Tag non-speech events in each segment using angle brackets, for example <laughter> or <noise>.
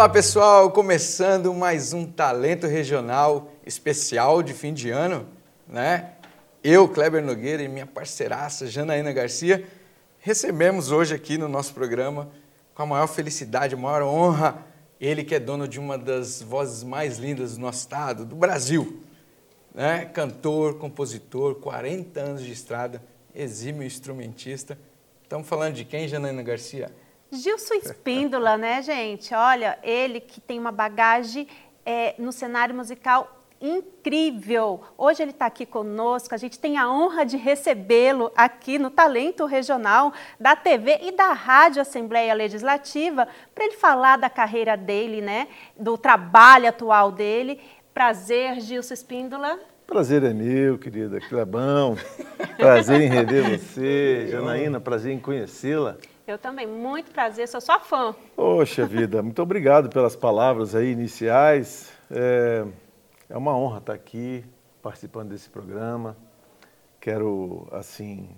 Olá pessoal, começando mais um Talento Regional especial de fim de ano, né? Eu, Kleber Nogueira e minha parceiraça Janaína Garcia recebemos hoje aqui no nosso programa com a maior felicidade, a maior honra, ele que é dono de uma das vozes mais lindas do nosso estado, do Brasil, né? Cantor, compositor, 40 anos de estrada, exímio instrumentista. Estamos falando de quem, Janaína Garcia? Gilson Espíndola, né, gente? Olha, ele que tem uma bagagem é, no cenário musical incrível. Hoje ele está aqui conosco, a gente tem a honra de recebê-lo aqui no Talento Regional da TV e da Rádio Assembleia Legislativa para ele falar da carreira dele, né, do trabalho atual dele. Prazer, Gilson Espíndola. Prazer é meu, querida Clebão. <laughs> Prazer em rever você. Janaína, prazer em conhecê-la. Eu também, muito prazer, sou sua fã. Poxa vida, muito obrigado pelas palavras aí iniciais. É, é uma honra estar aqui participando desse programa. Quero, assim,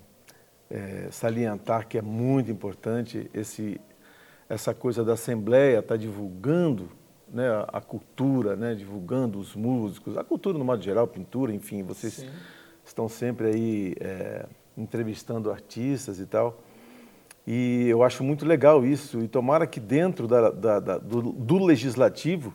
é, salientar que é muito importante esse, essa coisa da Assembleia estar divulgando né, a, a cultura, né, divulgando os músicos, a cultura no modo geral, pintura, enfim, vocês Sim. estão sempre aí é, entrevistando artistas e tal. E eu acho muito legal isso. E tomara que dentro da, da, da, do, do, legislativo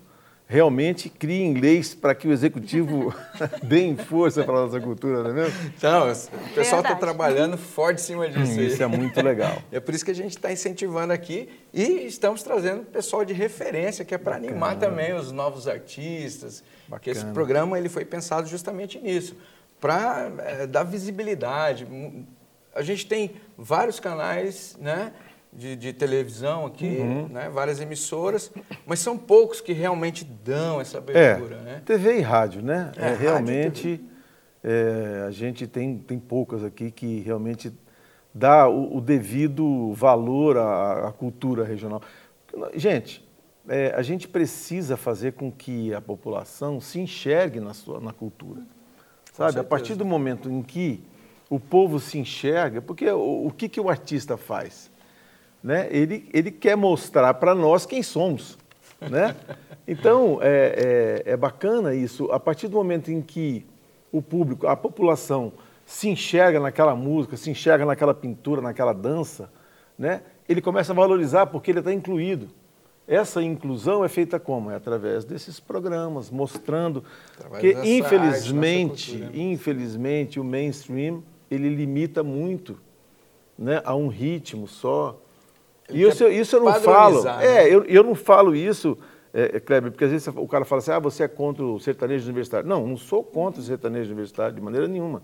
realmente criem leis para que o executivo <laughs> dê força para a nossa cultura, não é mesmo? Então, o pessoal está trabalhando forte em cima disso. Hum, isso é muito legal. É por isso que a gente está incentivando aqui e estamos trazendo pessoal de referência, que é para animar também os novos artistas. Bacana. Que esse programa ele foi pensado justamente nisso, para é, dar visibilidade a gente tem vários canais né, de, de televisão aqui, uhum. né, várias emissoras, mas são poucos que realmente dão essa abertura. É, né? TV e rádio, né? É, é realmente é, a gente tem, tem poucas aqui que realmente dá o, o devido valor à, à, cultura regional. Gente, é, a gente precisa fazer com que a população se enxergue na, sua, na cultura. Sabe? A partir do momento em que o povo se enxerga, porque o, o que, que o artista faz? Né? Ele, ele quer mostrar para nós quem somos. Né? <laughs> Então, é, é, é, bacana isso. A partir do momento em que o público, a população, se enxerga naquela música, se enxerga naquela pintura, naquela dança, né? ele começa a valorizar porque ele está incluído. Essa inclusão é feita como? É através desses programas, mostrando através que, infelizmente, arte, cultura, infelizmente, o mainstream ele limita muito né, a um ritmo só. Ele e isso, isso eu não falo. Né? É, eu, eu não falo isso, é, é, Kleber, porque às vezes o cara fala assim, ah, você é contra o sertanejo universitário. Não, não sou contra o sertanejo universitário de maneira nenhuma.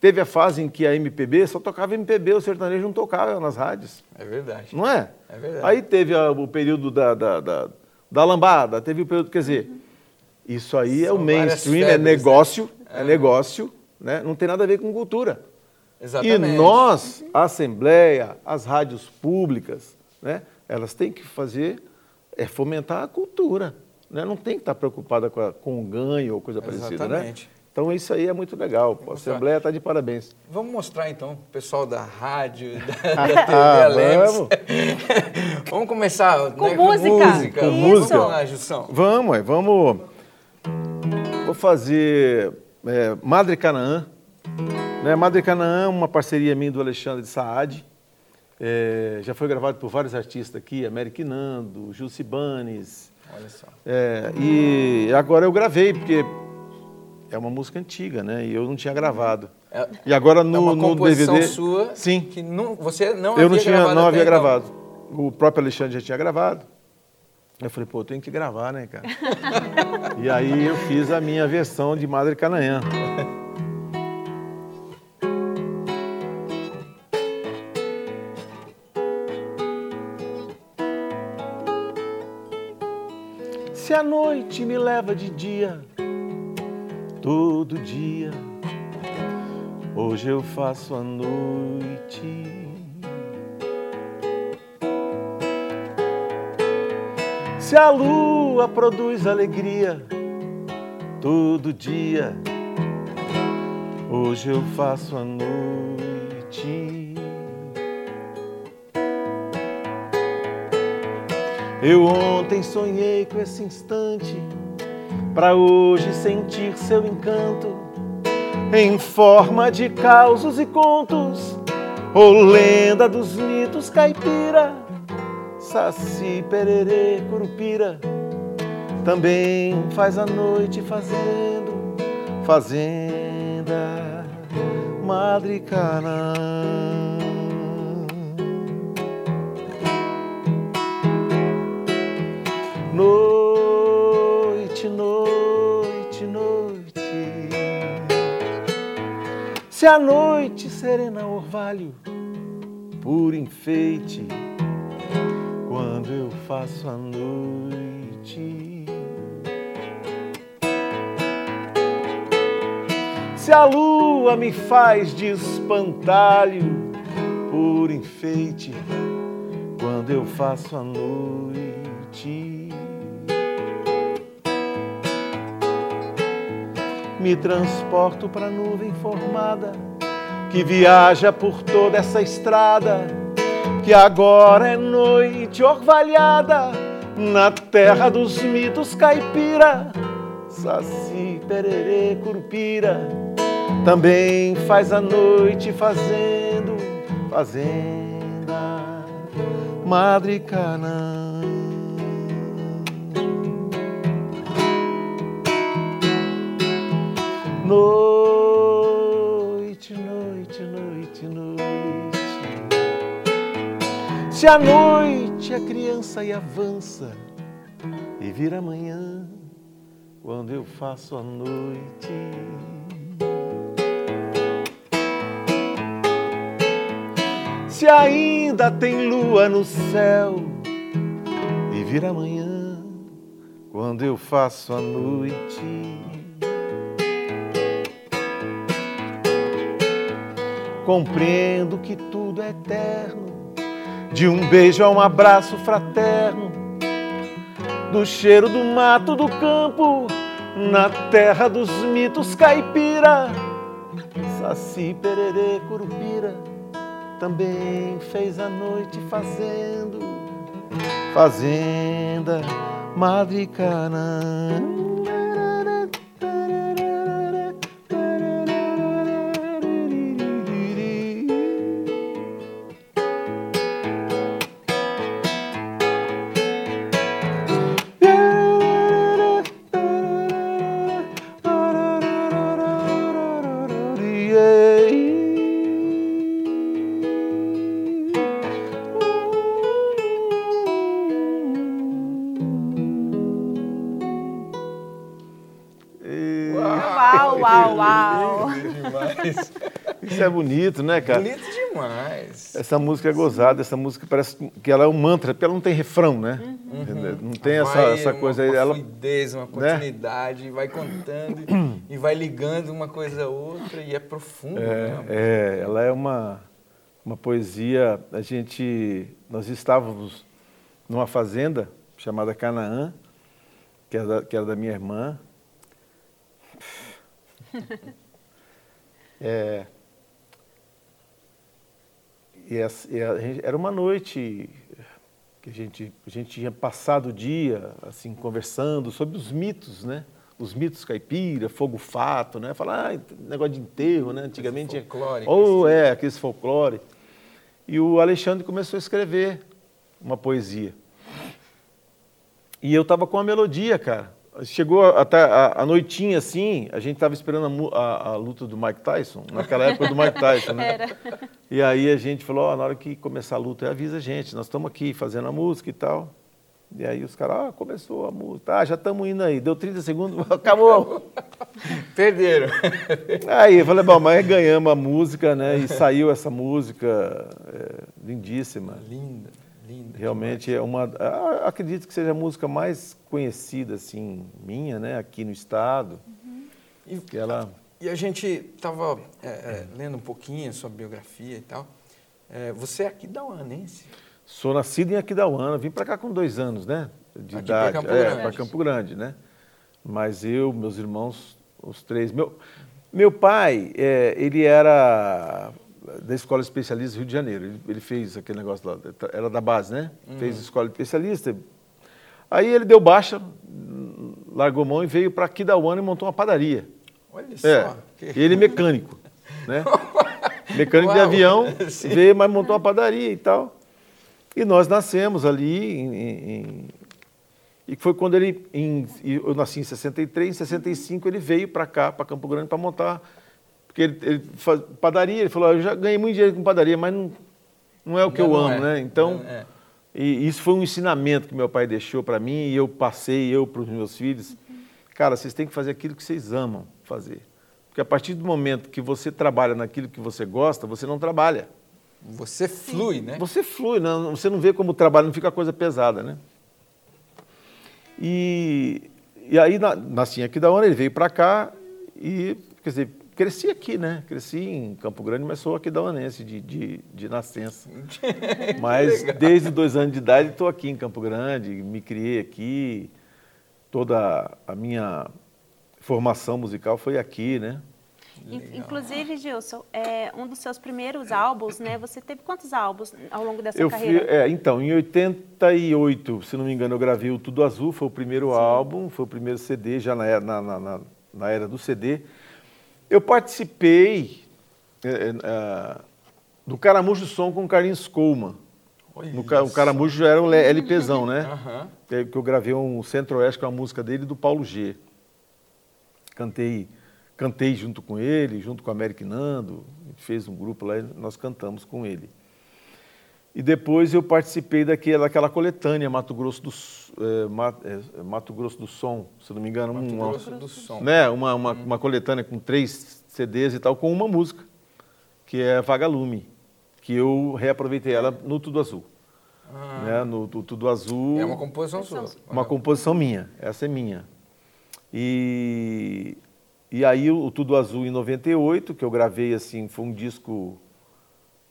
Teve a fase em que a MPB só tocava MPB, o sertanejo não tocava nas rádios. É verdade. Não é? É verdade. Aí teve a, o período da, da, da, da, lambada, teve o período, quer dizer, isso aí São é o mainstream, é febres, é negócio, né? é negócio, né? não tem nada a ver com cultura. Exatamente. E nós, a Assembleia, as rádios públicas, né? elas têm que fazer, é fomentar a cultura. Né? Não tem que estar preocupada com, a, com o ganho ou coisa Exatamente. parecida. Né? Então isso aí é muito legal. A Assembleia está de parabéns. Vamos mostrar então o pessoal da rádio, da, <laughs> da TV ah, vamos. <laughs> vamos começar com, né, música. com música. Com música. Vamos lá, Jussão. Vamos, vamos. Vou fazer é, Madre Canaã. Né? Madre Canaã, uma parceria minha do Alexandre de Saad. É, já foi gravado por vários artistas aqui, América Nando, Gil Cibanes. Olha só. É, e agora eu gravei, porque é uma música antiga, né? E eu não tinha gravado. É, e agora no, é uma no DVD. sua sim. que não, você não eu havia não tinha, gravado. não havia gravado. O próprio Alexandre já tinha gravado. Eu falei, pô, eu tenho que gravar, né, cara? <laughs> e aí eu fiz a minha versão de Madre Canaã. <laughs> Se a noite me leva de dia, todo dia, hoje eu faço a noite Se a lua produz alegria todo dia, hoje eu faço a noite. Eu ontem sonhei com esse instante, para hoje sentir seu encanto, em forma de causos e contos, ou lenda dos mitos caipira, saci, pererê, curupira, também faz a noite fazendo, fazenda, Madre Canaã. Noite, noite, noite. Se a noite serena orvalho, por enfeite, quando eu faço a noite. Se a lua me faz de espantalho, por enfeite, quando eu faço a noite. me transporto para a nuvem formada que viaja por toda essa estrada, que agora é noite orvalhada na terra dos mitos caipira, saci, pererê, curupira, também faz a noite fazendo fazenda, Madre Canaã. Noite, Se a noite é criança e avança e vira amanhã, quando eu faço a noite. Se ainda tem lua no céu e vira amanhã, quando eu faço a noite. Compreendo que tudo é eterno, de um beijo a um abraço fraterno, do cheiro do mato do campo, na terra dos mitos caipira. Saci, pererê, curupira, também fez a noite fazendo, fazenda, Madre Canaã. Isso é bonito, né, cara? Bonito demais. Essa música é gozada, essa música parece que ela é um mantra, porque ela não tem refrão, né? Uhum. Não tem essa, essa coisa aí. Uma ela, fluidez, uma né? continuidade, né? vai contando e vai ligando uma coisa a outra e é profundo. É, né? é ela é uma, uma poesia. A gente, nós estávamos numa fazenda chamada Canaã, que era da, que era da minha irmã. <laughs> É, e, a, e a gente, era uma noite que a gente, a gente tinha passado o dia assim conversando sobre os mitos, né? Os mitos caipira, fogo fato, né? Falar, ah, negócio de enterro, né? Antigamente. Folclore. Ou assim. é, aqueles folclore. E o Alexandre começou a escrever uma poesia. E eu estava com a melodia, cara. Chegou até a, a, noitinha assim, a gente estava esperando a, a, a, luta do Mike Tyson, naquela época do Mike Tyson, né? Era. E aí a gente falou, oh, na hora que começar a luta, avisa a gente, nós estamos aqui fazendo a música e tal. E aí os caras, ah, começou a música, ah, já estamos indo aí, deu 30 segundos, <laughs> acabou. <laughs> Perderam. Aí eu falei, bom, mas ganhamos a música, né? E saiu essa música é, lindíssima. Linda. Linda, Realmente é uma. Acredito que seja a música mais conhecida, assim, minha, né, aqui no estado. Uhum. E, que ela... e a gente estava é, é, lendo um pouquinho sobre biografia e tal. É, você é aquidauanense? Sou nascido em Aquidauana, vim para cá com dois anos, né? De aqui idade. Para Campo, é, Campo Grande, né? Mas eu, meus irmãos, os três. Meu, meu pai, é, ele era da Escola Especialista do Rio de Janeiro. Ele, ele, fez aquele negócio lá, era da base, né? Uhum. Fez escola especialista, Aí ele deu baixa, largou mão e veio para Aquidauana e montou uma padaria. Olha só. É, que- ele mecânico, né? <laughs> Mecânico de Uau. avião, <laughs> Sim. veio, mas montou uma padaria e tal. E nós nascemos ali em, em- em- e foi quando ele, em- eu nasci em 63, em 65 ele veio para cá, para Campo Grande, para montar, porque ele, ele faz padaria, ele falou, "Ah, eu já ganhei muito dinheiro com padaria, mas não, não é o que eu Não amo, é. né? Então, É. e isso foi um ensinamento que meu pai deixou para mim e eu passei, eu para os meus filhos. Cara, vocês têm que fazer aquilo que vocês amam fazer. Porque a partir do momento que você trabalha naquilo que você gosta, você não trabalha. Você flui, né? Você flui, não, você não vê como trabalho, não fica coisa pesada, né? E, e aí, na, nasci aqui da hora, ele veio para cá e, quer dizer, cresci aqui, né? Cresci em Campo Grande, mas sou aqui da Onense, de, de, de nascença. <laughs> Mas desde dois anos de idade estou aqui em Campo Grande, me criei aqui, toda a minha formação musical foi aqui, né? In- Inclusive, Gilson, é, um dos seus primeiros álbuns, né? Você teve quantos álbuns ao longo da sua Eu fui, carreira? é, então, em 88, se não me engano, eu gravei o Tudo Azul, foi o primeiro álbum, foi o primeiro CD, já na, na- na- na era do CD. Eu participei é, é, ah, do Caramujo Som com o Carlinhos Coleman. No, o. Caramujo já era um LPzão, né? É, que eu gravei um Centro-Oeste com a música dele e do Paulo G. Cantei, cantei junto com ele, junto com a América Nando, a gente fez um grupo lá e nós cantamos com ele. E depois eu participei daquela, daquela coletânea Mato Grosso do, é, Ma- é, Mato Grosso do Som, se não me engano, Mato uma, Grosso do Som. né, uma, uma, uma coletânea com três CDs e tal, com uma música, que é Vagalume, que eu reaproveitei ela no Tudo Azul. Né, no, Tu- Tudo Azul. É uma composição sua. Uma composição minha, essa é minha. E, e aí o Tudo Azul em 98, que eu gravei assim, foi um disco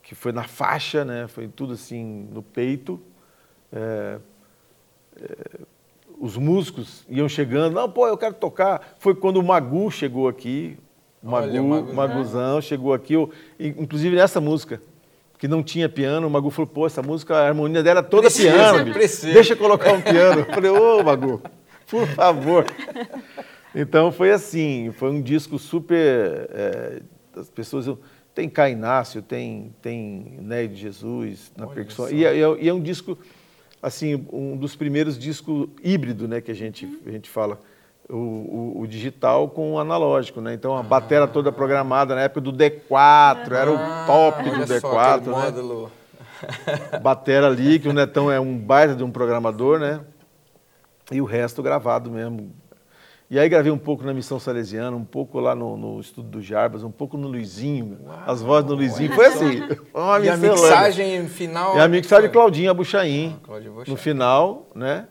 que foi na faixa, né? Foi tudo assim no peito. É, é, os músicos iam chegando, não, pô, eu quero tocar. Foi quando o Magu chegou aqui, o Olha, Magu, Maguzão. Chegou aqui, eu- inclusive nessa música, que não tinha piano, o Magu falou, pô, essa música, a harmonia dela é toda Precisa, piano, precisa. deixa eu colocar um piano. Eu falei, ô, Magu, por favor. Então foi assim, foi um disco super. é, as pessoas. Tem Cá Inácio, tem, tem Ney de Jesus na Olha percussão. só. E é, e é- e é um disco, assim, um dos primeiros discos híbrido, né, que a gente, a gente fala. O, o- o digital com o analógico, né? Então a batera toda programada na época do D4, era o top do Ah, só, D4, aquele né? módulo. batera ali, que o Netão é um baita de um programador, né? E o resto gravado mesmo. E aí gravei um pouco na Missão Salesiana, um pouco lá no, no Estúdio do Jarbas, um pouco no Luizinho. as vozes do Luizinho. Foi assim. Foi uma E a mixagem final. E a mixagem de foi? Claudinho Abuchain. Ah. No final, né?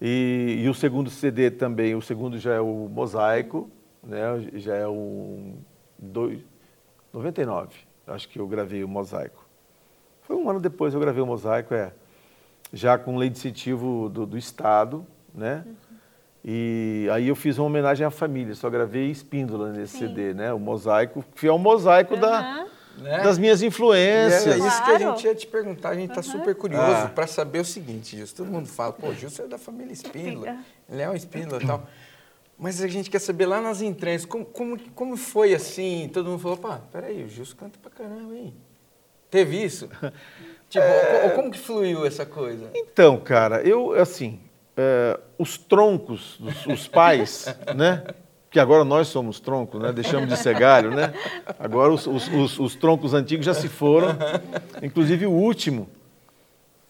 E, e o segundo CD também, o segundo já é o Mosaico, né? Já é o dois, 99, acho que eu gravei o Mosaico. Foi um ano depois que eu gravei o Mosaico, é. Já com lei de incentivo do, do Estado, né? E aí eu fiz uma homenagem à família, só gravei Espíndola nesse Sim. CD, né? O Mosaico, que é um mosaico da, Aham. Né? das minhas E influências. É isso que a Claro. gente ia te perguntar, a gente está super curioso Ah. para saber o seguinte, Gilson. Todo mundo fala, pô, Gilson é da família Espíndola, ele é um Espíndola e tal. Mas a gente quer saber lá nas entranhas, como, como, como foi assim? Todo mundo falou, pá, peraí, o Gilson canta pra caramba, hein? Teve isso? <laughs> tipo, É. co- como que fluiu essa coisa? Então, cara, eu, assim, é, os troncos, os, os pais, <laughs> né? Que agora nós somos troncos, né? Deixamos de ser galho, né? Agora os, os- os- os troncos antigos já se foram. Inclusive o último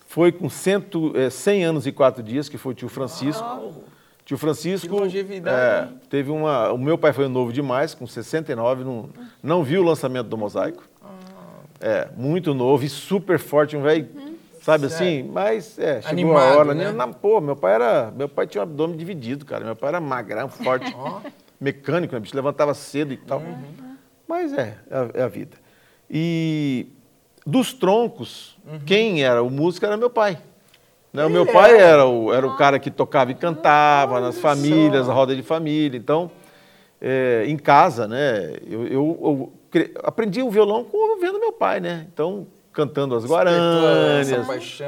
foi com cento, é, 100 anos e quatro dias, que foi o tio Francisco. Tio Francisco é, teve uma. O meu pai foi novo demais, com 69, não, não viu o lançamento do Mosaico. É, muito novo e super forte, um velho, sabe assim? Mas é, chegou Animado, a hora, né? né? Na, pô, meu pai era. Meu pai tinha um abdômen dividido, cara. Meu pai era magrão, forte, <laughs> mecânico, né? bicho levantava cedo e tal. Mas é, é a, é a vida. E dos troncos, quem era o músico era meu pai. Né? O meu pai era? o, era o cara que tocava e cantava nas famílias, só. a roda de família. Então, é, em casa, né? Eu, eu- eu cre- aprendi o violão com vendo meu pai, né? Então, cantando as guarânias,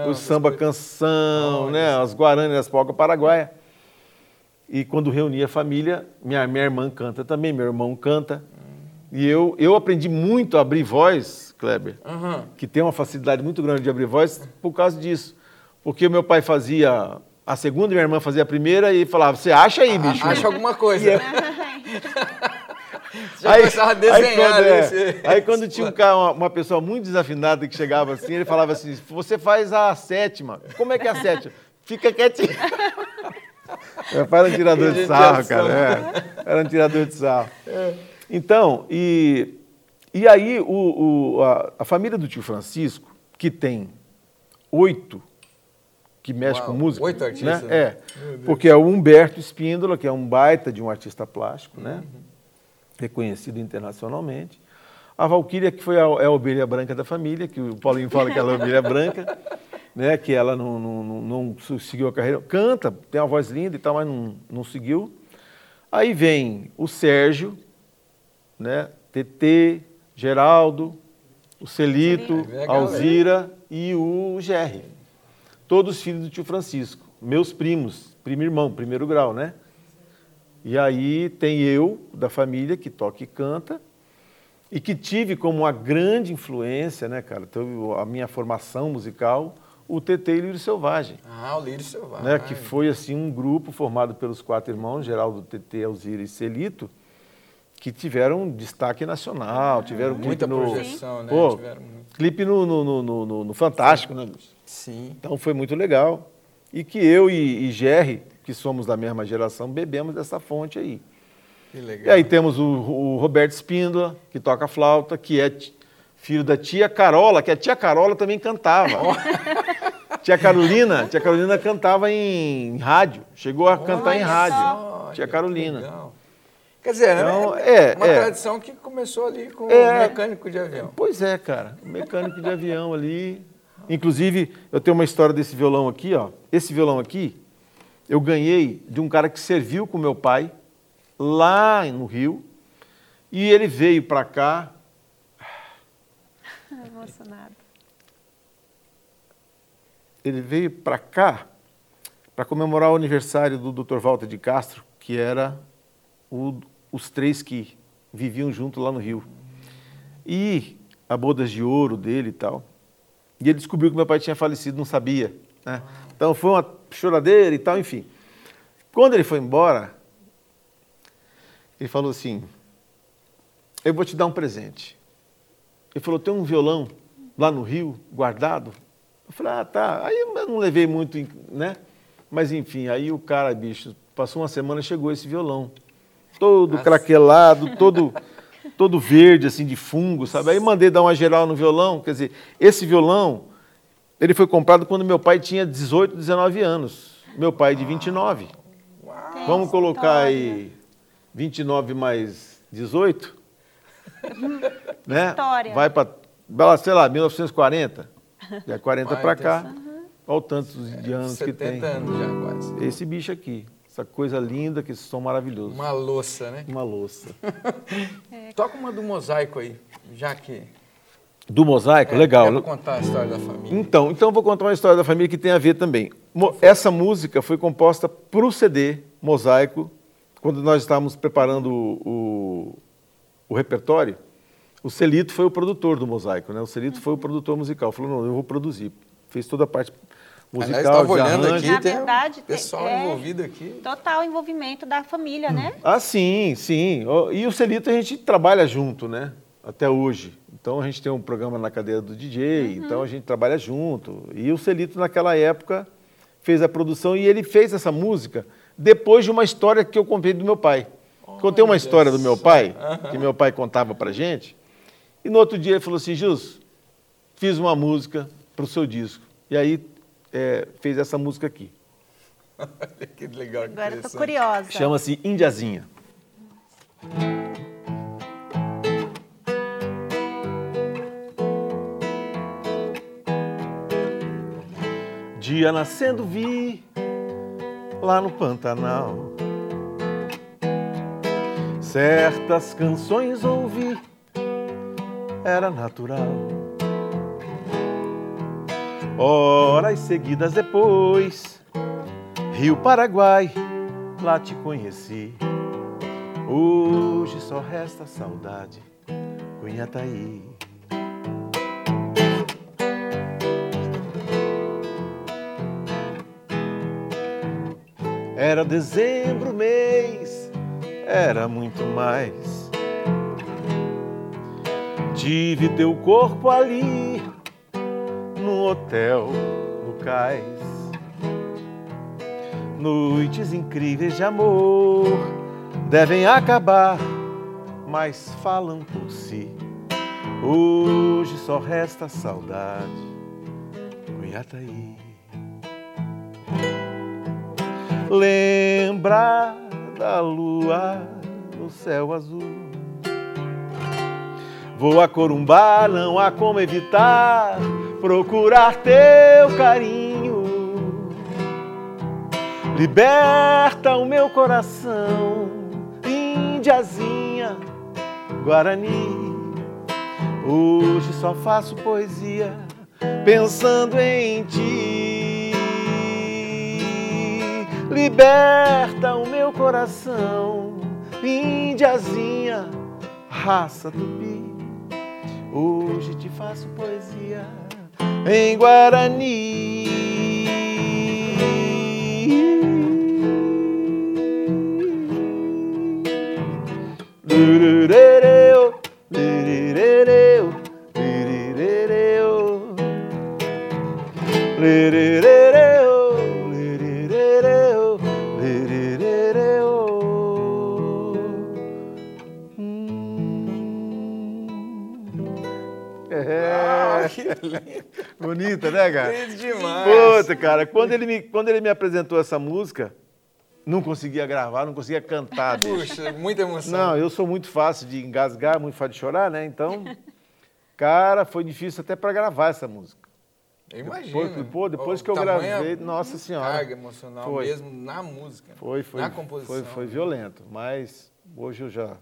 o samba canção, né, as guarânias, as polcas paraguaia. E quando reunia a família, minha, minha irmã canta também, meu irmão canta. E eu, eu aprendi muito a abrir voz, Kleber, uhum. que tem uma facilidade muito grande de abrir voz por causa disso. Porque o meu pai fazia a segunda e minha irmã fazia a primeira e falava, você acha aí, bicho? Acha alguma coisa. Eu... <laughs> <laughs> Já aí, começava a desenhar. Aí quando, é, aí quando tinha um cara, uma, uma, pessoa muito desafinada que chegava assim, ele falava assim, você faz a sétima. Como é que é a sétima? Fica quietinho. <laughs> Era um tirador de sarro, cara. É, era um tirador de sarro. É. Então, e, e aí o, o a, a, família do tio Francisco, que tem oito que mexe Uau, com música. Oito né? artistas? Né? É, porque é o Humberto Espíndola, que é um baita de um artista plástico, né? Uhum. Reconhecido internacionalmente. A Valquíria, que foi a, é a ovelha branca da família, que o Paulinho fala que ela é a ovelha branca, <laughs> né? que ela não, não, não, não, seguiu a carreira. Canta, tem uma voz linda e tal, mas não, não seguiu. Aí vem o Sérgio, né? TT, Geraldo, o Celito, Alzira e o Gerry todos filhos do tio Francisco, meus primos, primo irmão, primeiro grau, né? E aí tem eu, da família, que toca e canta, e que tive como uma grande influência, né, cara, então, a minha formação musical, o TT e Lírio Selvagem. Ah, o Lírio Selvagem. Né, que foi, assim, um grupo formado pelos quatro irmãos, Geraldo, TT, Alzira e Celito, que tiveram destaque nacional, tiveram muita no, projeção, né? Pô, tiveram clipe no, no, no, no, Fantástico, Sim. né? Sim. Então foi muito legal. E que eu e, e Jerry, que somos da mesma geração, bebemos dessa fonte aí. Que legal. E aí temos o, o Roberto Espíndola, que toca flauta, que é filho da tia Carola, que a tia Carola também cantava. <laughs> tia Carolina, tia Carolina cantava em rádio, chegou a cantar em rádio. Só, tia Carolina. Legal. Quer dizer, então, né? é, uma é. tradição que começou ali com é, o mecânico de avião. Pois é, cara. O mecânico de avião ali, Inclusive, eu tenho uma história desse violão aqui, ó. Esse violão aqui, eu ganhei de um cara que serviu com meu pai lá no Rio. E ele veio para cá. Emocionado. Ele veio para cá para comemorar o aniversário do Dr. Walter de Castro, que era o, os três que viviam junto lá no Rio. E a bodas de ouro dele e tal. E ele descobriu que meu pai tinha falecido, não sabia. Né? Então foi uma choradeira e tal, enfim. Quando ele foi embora, ele falou assim: Eu vou te dar um presente. Ele falou: Tem um violão lá no Rio, guardado. Eu falei: Ah, tá. Aí eu não levei muito, né? Mas enfim, aí o cara, bicho, passou uma semana chegou esse violão. Todo Nossa. craquelado, todo <laughs> todo verde, assim, de fungo, sabe? Aí mandei dar uma geral no violão. Quer dizer, esse violão, ele foi comprado quando meu pai tinha 18, 19 anos. Meu pai de 29. Uau. Vamos colocar aí 29 mais 18? <laughs> né? História. Vai para, sei lá, 1940. É 40 para cá. Olha o tanto de anos que tem. 70 anos já quase. Esse bicho aqui. Essa coisa linda, que esse som maravilhoso. Uma louça, né? Uma louça. <laughs> é. Toca uma do mosaico aí, já que. Do mosaico? É, Legal. Vou contar a história da família. Então, então vou contar uma história da família que tem a ver também. Essa música foi composta para o CD Mosaico, quando nós estávamos preparando o, o, repertório. O Celito foi o produtor do Mosaico, né? O Celito foi o produtor musical. Falou, não, eu vou produzir. Fez toda a parte musical, estava olhando aqui, Na verdade, pessoal é envolvido aqui. Total envolvimento da família, né? Ah, sim, sim. E o Celito a gente trabalha junto, né? Até hoje. Então a gente tem um programa na cadeira do DJ, uhum. então a gente trabalha junto. E o Celito naquela época fez a produção e ele fez essa música depois de uma história que eu contei do meu pai. Contei uma história do meu pai, <laughs> que meu pai contava pra gente. E no outro dia ele falou assim: Jus, fiz uma música para o seu disco. E aí é, fez essa música aqui. Olha <laughs> que legal. Agora estou curiosa. Chama-se Indiazinha. Dia nascendo vi lá no Pantanal. Certas canções ouvi, era natural Horas seguidas depois, Rio Paraguai, lá te conheci. Hoje só resta saudade, Cunhataí. Era dezembro, mês, era muito mais. Tive teu corpo ali, no hotel, no cais. Noites incríveis de amor devem acabar, mas falam por si. Hoje só resta saudade, Cuiataí. Lembra da lua no céu azul. Vou a Corumbá, não há como evitar procurar teu carinho. Liberta o meu coração, Índiazinha, Guarani. Hoje só faço poesia pensando em ti. Liberta o meu coração, Índiazinha, raça tupi. Hoje te faço poesia em Guarani. É. Que lindo. Bonita, né, cara? Lindo demais. Puta, cara, quando ele, me, quando ele me apresentou essa música, não conseguia gravar, não conseguia cantar. Puxa, muita emoção. Não, eu sou muito fácil de engasgar, muito fácil de chorar, né? Então, cara, foi difícil até para gravar essa música. Eu imagino. Depois, pô, depois O que eu tamanho gravei, é nossa senhora. Carga emocional Foi. mesmo na música. Foi, foi. Na composição. Foi, foi violento, mas hoje eu já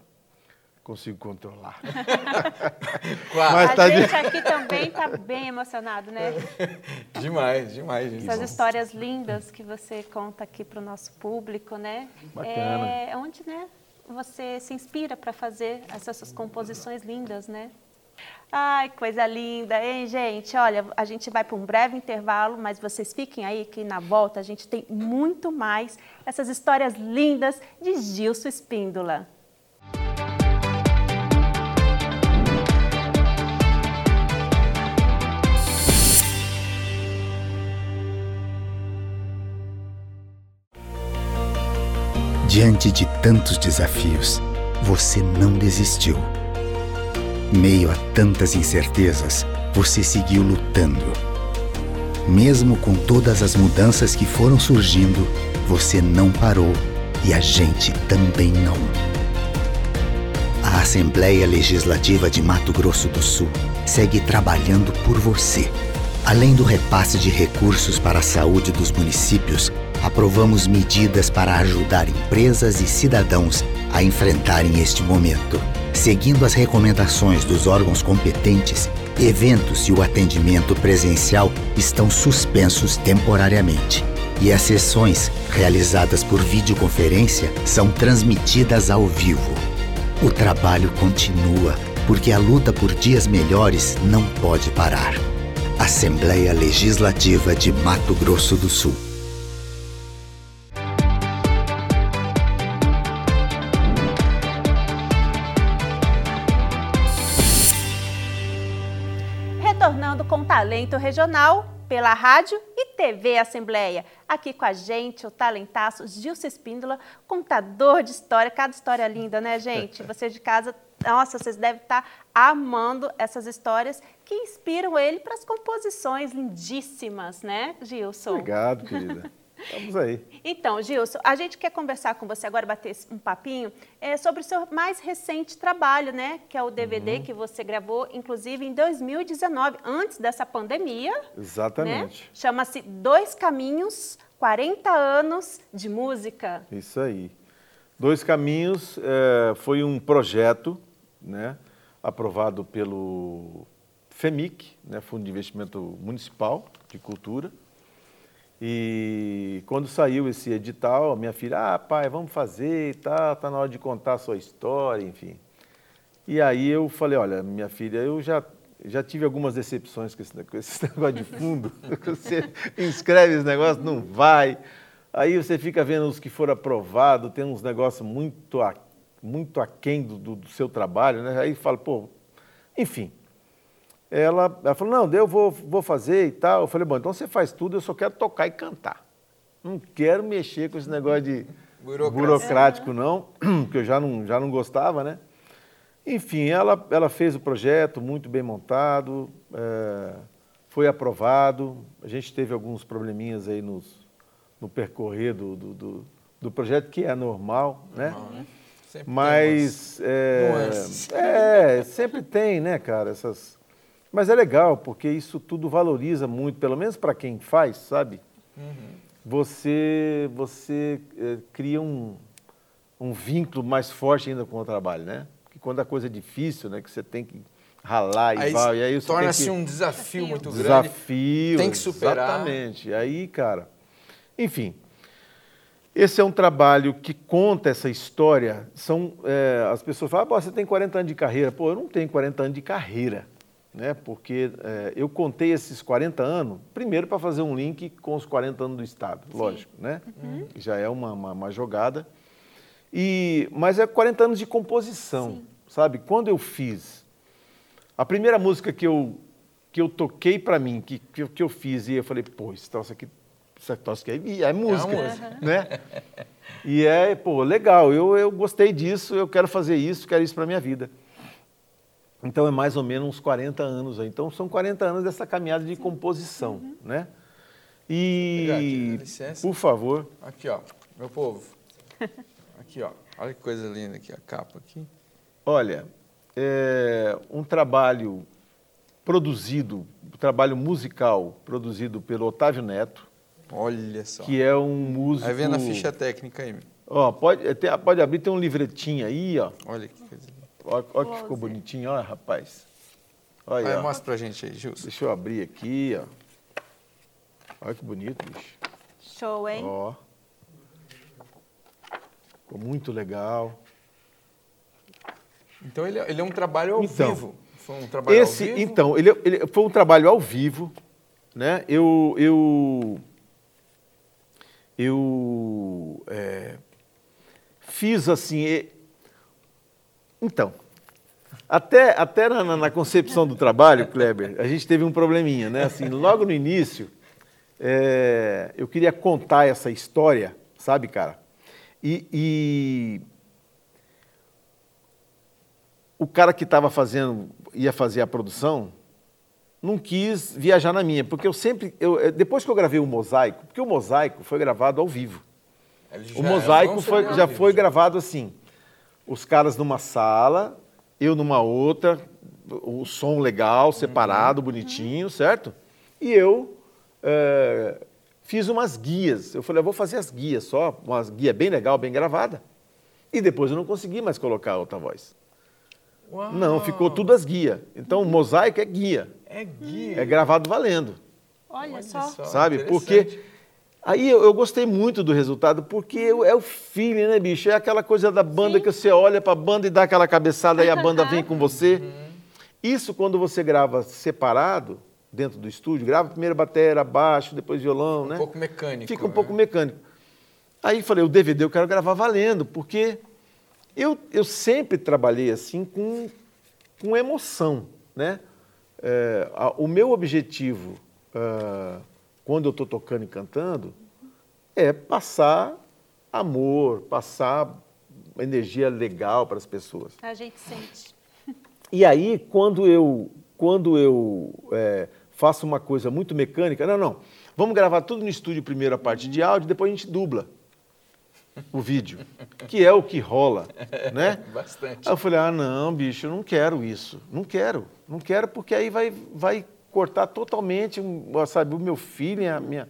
consigo controlar. <laughs> Mas a tá de- gente aqui também está bem emocionado, né? <laughs> Demais, demais, gente. Essas histórias lindas que você conta aqui para o nosso público, né? Bacana. É onde, né? Você se inspira para fazer essas essas composições lindas, né? Ai, coisa linda, hein, gente? Olha, a gente vai para um breve intervalo, mas vocês fiquem aí que na volta a gente tem muito mais essas histórias lindas de Gilson Espíndola. Diante de tantos desafios, você não desistiu. Meio a tantas incertezas, você seguiu lutando. Mesmo com todas as mudanças que foram surgindo, você não parou e a gente também não. A Assembleia Legislativa de Mato Grosso do Sul segue trabalhando por você. Além do repasse de recursos para a saúde dos municípios, aprovamos medidas para ajudar empresas e cidadãos a enfrentarem este momento. Seguindo as recomendações dos órgãos competentes, eventos e o atendimento presencial estão suspensos temporariamente. E as sessões, realizadas por videoconferência, são transmitidas ao vivo. O trabalho continua, porque a luta por dias melhores não pode parar. Assembleia Legislativa de Mato Grosso do Sul. Regional pela rádio e TV Assembleia. Aqui com a gente o talentaço Gilson Espíndola, contador de história. Cada história linda, né, gente? <laughs> Vocês de casa, nossa, vocês devem estar amando essas histórias que inspiram ele para as composições lindíssimas, né, Gilson? Obrigado, querida. <laughs> Estamos aí. Então, Gilson, a gente quer conversar com você agora, bater um papinho é, sobre o seu mais recente trabalho, né? Que é o DVD que você gravou, inclusive, em 2019, antes dessa pandemia. Né? Exatamente. Chama-se Dois Caminhos, 40 anos de música. Isso aí. Dois Caminhos eh, foi um projeto né, aprovado pelo FEMIC, né, Fundo de Investimento Municipal de Cultura. E quando saiu esse edital, minha filha, ah, pai, vamos fazer e tá, tá na hora de contar a sua história, enfim. E aí eu falei, olha, minha filha, eu já, já tive algumas decepções com esse, com esse <laughs> negócio de fundo. <laughs> Você inscreve esse negócio, não vai. Aí você fica vendo os que foram aprovados, tem uns negócios muito, muito aquém do, do, do seu trabalho, né? Aí fala, pô, enfim ela, ela falou, não, eu vou, vou fazer e tal. Eu falei, bom, então você faz tudo, eu só quero tocar e cantar. Não quero mexer com esse negócio de burocrático, não, <clears throat> que eu já não, já não gostava, né? Enfim, ela, ela fez o projeto muito bem montado, é, foi aprovado. A gente teve alguns probleminhas aí nos, no percorrer do, do, do, do projeto, que é normal, né? normal né? né? Mas é, é, sempre tem, né, cara, essas mas é legal, porque isso tudo valoriza muito, pelo menos para quem faz, sabe? Uhum. Você, você é, cria um, um vínculo mais forte ainda com o trabalho, né? Que quando a coisa é difícil, né? Que você tem que ralar e aí vai. E aí torna-se um desafio muito grande. Desafio. Tem que superar. Exatamente. Aí, cara. Enfim. Esse é um trabalho que conta essa história. São, é, as pessoas falam, ah, você tem 40 anos de carreira. Pô, eu não tenho 40 anos de carreira né? porque é, eu contei esses 40 anos, primeiro para fazer um link com os 40 anos do Estado, Sim. lógico, né? Uhum. Já é uma, uma, uma, jogada. E, mas é 40 anos de composição, Sim. sabe? Quando eu fiz, a primeira música que eu, que eu toquei para mim, que, que eu, que, eu fiz, e eu falei, pô, esse troço aqui, esse troço aqui é, é música, é música. né? E é, pô, legal, eu, eu gostei disso, eu quero fazer isso, quero isso para minha vida. Então é mais ou menos uns 40 anos. Então são 40 anos dessa caminhada de composição, uhum. né? E aqui, por favor. Aqui, ó, meu povo. <laughs> Aqui, ó. Olha que coisa linda aqui a capa aqui. Olha, é um trabalho produzido, um trabalho musical produzido pelo Otávio Neto. Olha só. Que é um músico. Vai vendo a ficha técnica aí. Ó, pode, pode abrir, tem um livretinho aí, ó. Olha que coisa Olha, olha que ficou bonitinho, olha, rapaz. Olha, aí, mostra pra gente aí, Gilson. Deixa eu abrir aqui, ó. Olha que bonito, bicho. Show, hein? Ó. Ficou muito legal. Então ele, é, ele é um trabalho ao então, vivo. Foi um trabalho esse, ao vivo? Então, ele, ele foi um trabalho ao vivo, né? Eu, eu, eu é, fiz assim, então, até, até na, na, concepção do trabalho, Kleber, a gente teve um probleminha, né? Assim, logo no início, é, eu queria contar essa história, sabe, cara? E, e o cara que estava fazendo, ia fazer a produção, não quis viajar na minha, porque eu sempre, eu, depois que eu gravei o mosaico, porque o mosaico foi gravado ao vivo. O mosaico foi, já foi gravado assim os caras numa sala, eu numa outra, o som legal, separado, uhum. bonitinho, certo? E eu é, fiz umas guias. Eu falei, eu vou fazer as guias só, uma guia bem legal, bem gravada. E depois eu não consegui mais colocar outra voz. Uau. Não, ficou tudo as guias. Então, o mosaico é guia. É guia. É gravado valendo. Olha, Olha só. Sabe? Porque Aí eu, eu, gostei muito do resultado, porque é o feeling, né, bicho? É aquela coisa da banda Sim. que você olha para a banda e dá aquela cabeçada e a banda vem com você. Uhum. Isso quando você grava separado, dentro do estúdio, grava primeiro bateria, baixo, depois violão, um né? Um pouco mecânico. Fica um né? pouco mecânico. Aí falei, o DVD eu quero gravar valendo, porque eu, eu sempre trabalhei assim com, com emoção, né? É, a, o meu objetivo... Uh, quando eu estou tocando e cantando, é passar amor, passar energia legal para as pessoas. A gente sente. E aí, quando eu, quando eu é, faço uma coisa muito mecânica, não, não, vamos gravar tudo no estúdio primeiro a parte de áudio, depois a gente dubla o vídeo, que é o que rola, <laughs> né? Bastante. Aí eu falei, ah, não, bicho, eu não quero isso, não quero, não quero porque aí vai, vai cortar totalmente, sabe, o meu feeling, a minha...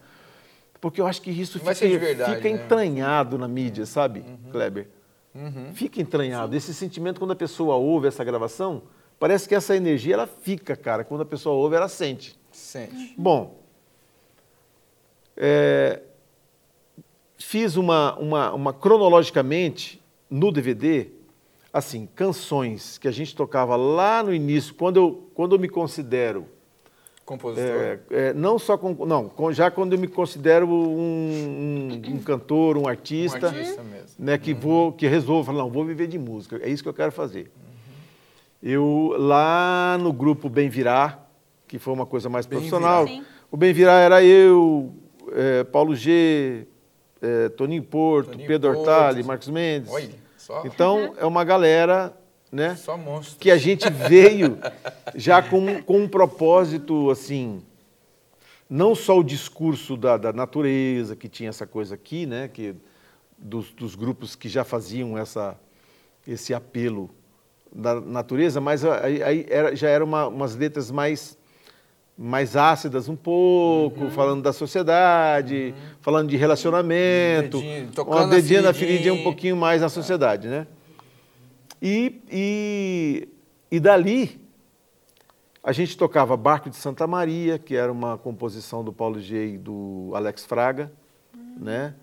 Porque eu acho que isso fica, verdade, fica né? entranhado na mídia, sabe, uhum. Kleber? Uhum. Fica entranhado. Sim. Esse sentimento, quando a pessoa ouve essa gravação, parece que essa energia ela fica, cara. Quando a pessoa ouve, ela sente. Sente. Bom, é, fiz uma, uma, uma cronologicamente no DVD, assim, canções que a gente tocava lá no início, quando eu, quando eu me considero Compositor. é, é, não só com, não, com- já quando eu me considero um, um- um cantor, um artista, Um artista mesmo. né, que vou, que resolvo, não, vou viver de música, é isso que eu quero fazer. Eu lá no grupo Bem Virar, que foi uma coisa mais Bem profissional, o Bem Virar era eu, é, Paulo G, é, Toninho Porto, Toninho Pedro Porto. Hortali, Marcos Mendes. Olha, só, Então é uma galera, né? só que a gente veio já com, com um propósito assim, não só o discurso da, da natureza, que tinha essa coisa aqui, né, que dos, dos grupos que já faziam essa, esse apelo da natureza, mas aí, era- já eram uma, umas letras mais mais ácidas um pouco, falando da sociedade, falando de relacionamento, Dedinho, tocando uma dedinha na feridinha. feridinha um pouquinho mais na sociedade, né? E, e, e dali, a gente tocava Barco de Santa Maria, que era uma composição do Paulo G e do Alex Fraga, né?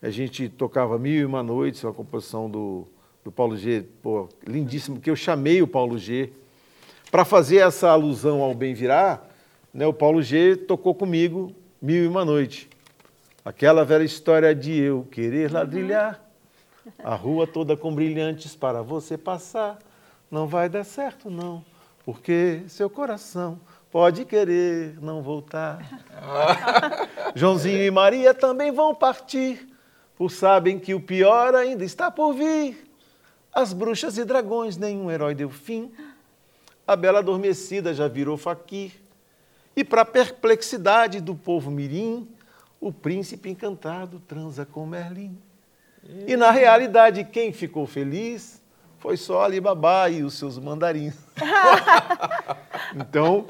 A gente tocava Mil e Uma Noites, uma composição do, do Paulo G, pô, lindíssimo, que eu chamei o Paulo G. Para fazer essa alusão ao Bem Virar, né, o Paulo G tocou comigo Mil e Uma Noite. Aquela velha história de eu querer ladrilhar a rua toda com brilhantes para você passar. Não vai dar certo, não, porque seu coração pode querer não voltar. <laughs> Joãozinho e Maria também vão partir, por sabem que o pior ainda está por vir. As bruxas e dragões, nenhum herói deu fim. A bela adormecida já virou faquir. E para perplexidade do povo mirim, o príncipe encantado transa com Merlin. E na realidade, quem ficou feliz foi só Alibaba e os seus mandarins. <laughs> então,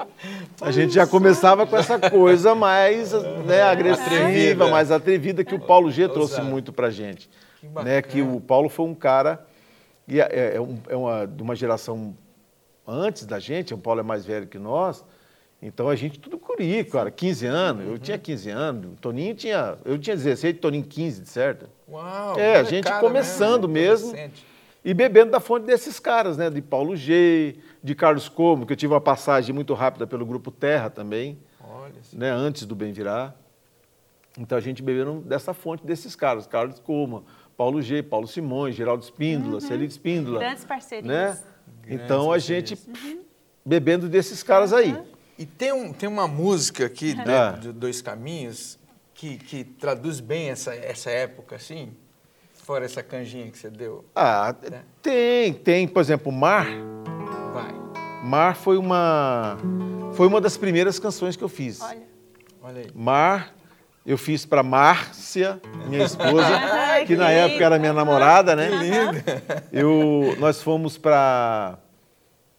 a gente já começava com essa coisa mais né, agressiva, Atrevida. mais atrevida que o Paulo G trouxe muito pra gente. Que né, que o Paulo foi um cara e é, é- é um- é uma, de uma geração antes da gente, o Paulo é mais velho que nós, então a gente tudo guri, cara, 15 anos, eu tinha 15 anos, o Toninho tinha, eu tinha 16, o Toninho 15, de certo? Uau, É, a gente começando mesmo. adolescente. E bebendo da fonte desses caras, né? De Paulo G, de Carlos Como, que eu tive uma passagem muito rápida pelo Grupo Terra também, né? antes do Bem Virar. Então a gente bebendo dessa fonte desses caras, Carlos Como, Paulo G, Paulo Simões, Geraldo Espíndola, Celito Espíndola. Grandes parcerias. Né? Grandes Então a gente bebendo desses caras aí. E tem, um, tem uma música aqui, Ah. do Dois Caminhos, que, que traduz bem essa, essa época, assim? Fora essa canjinha que você deu. Ah, É. tem, tem, por exemplo, Mar. Vai, Mar foi uma foi uma das primeiras canções que eu fiz. Olha. olha aí. Mar, eu fiz para Márcia, minha esposa, <laughs> Ai, que na que época era minha namorada, né? Que linda! Eu, nós fomos para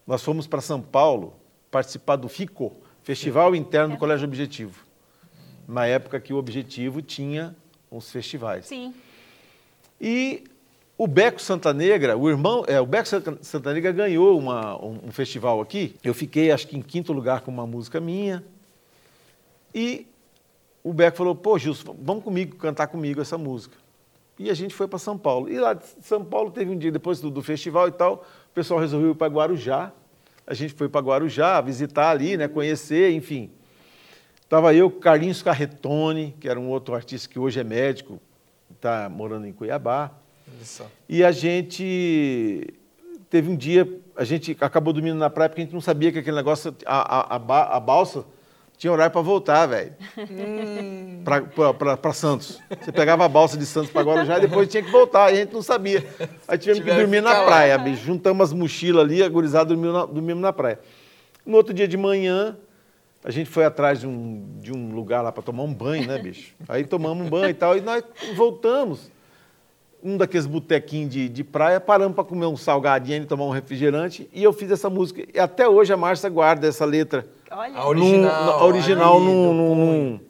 nós fomos para São Paulo participar do FICO, Festival Interno do Colégio Objetivo. Na época que o Objetivo tinha uns festivais. Sim. E o Beco Santa Negra, o irmão, é, o Beco Santa Santa Negra ganhou uma- um, um festival aqui. Eu fiquei, acho que em quinto lugar com uma música minha. E o Beco falou: pô, Gilson, vamos comigo, cantar comigo essa música. E a gente foi para São Paulo. E lá de São Paulo teve um dia, depois do, do festival e tal, o pessoal resolveu ir para Guarujá. A gente foi para Guarujá visitar ali, né, conhecer, enfim. Estava eu, Carlinhos Carretone, que era um outro artista que hoje é médico, está morando em Cuiabá. Só. E a gente teve um dia, a gente acabou dormindo na praia porque a gente não sabia que aquele negócio, a, a, a, ba- a balsa tinha horário para voltar, velho. Para Santos. Você pegava a balsa de Santos para Guarujá e depois tinha que voltar, e a gente não sabia. Aí tivemos que Tiveram que dormir na lá. praia, bicho. Juntamos as mochilas ali, a gurizada dormiu na, dormimos na praia. No outro dia de manhã, a gente foi atrás de um, de um lugar lá para tomar um banho, né, bicho? Aí tomamos um banho e tal, e nós voltamos. Um daqueles botequinhos de, de praia, paramos para comer um salgadinho e tomar um refrigerante, e eu fiz essa música. E até hoje a Márcia guarda essa letra. Olha. A original, Num, na- original ali, num, num, num,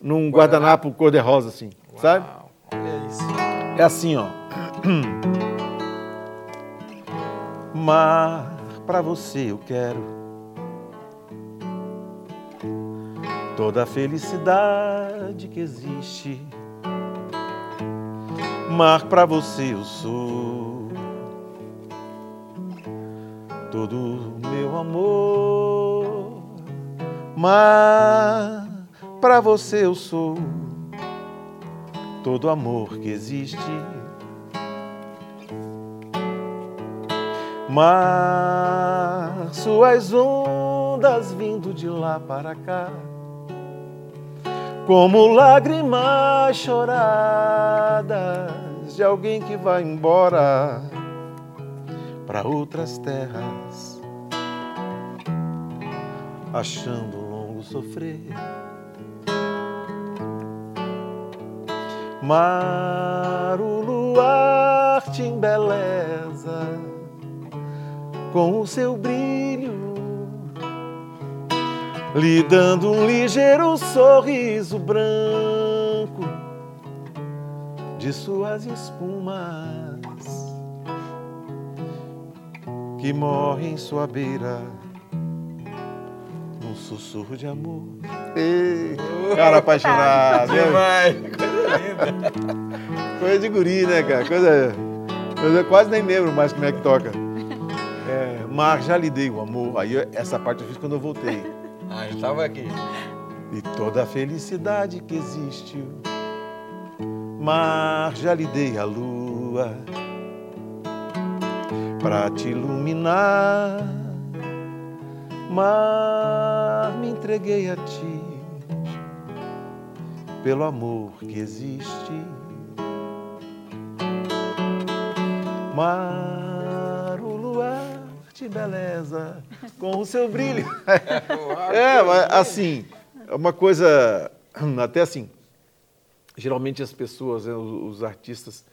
num guardanapo cor-de-rosa, assim, sabe? Uau, Olha isso. É assim, ó. <clears throat> Mar, para você eu quero. Toda a felicidade que existe, mar para você eu sou. Todo meu amor, mar para você eu sou. Todo amor que existe mar, suas ondas vindo de lá para cá, como lágrimas choradas de alguém que vai embora para outras terras, achando longo sofrer. Mar, o luar te embeleza com o seu brilho, lhe dando um ligeiro sorriso branco de suas espumas que morre em sua beira num sussurro de amor. Ei, cara apaixonado. né? Demais, coisa <laughs> linda. Coisa de guri, né, cara? Coisa. Eu quase nem lembro mais como é que toca. É, Mar, já lhe dei o amor. Aí essa parte eu fiz quando eu voltei. Ah, já tava aqui. E toda a felicidade que existe. Mar, já lhe dei a lua pra te iluminar. Mar, me entreguei a ti pelo amor que existe. Mar, te beleza com o seu brilho. <laughs> É, mas assim, é uma coisa, até assim, geralmente as pessoas, né, os, os artistas,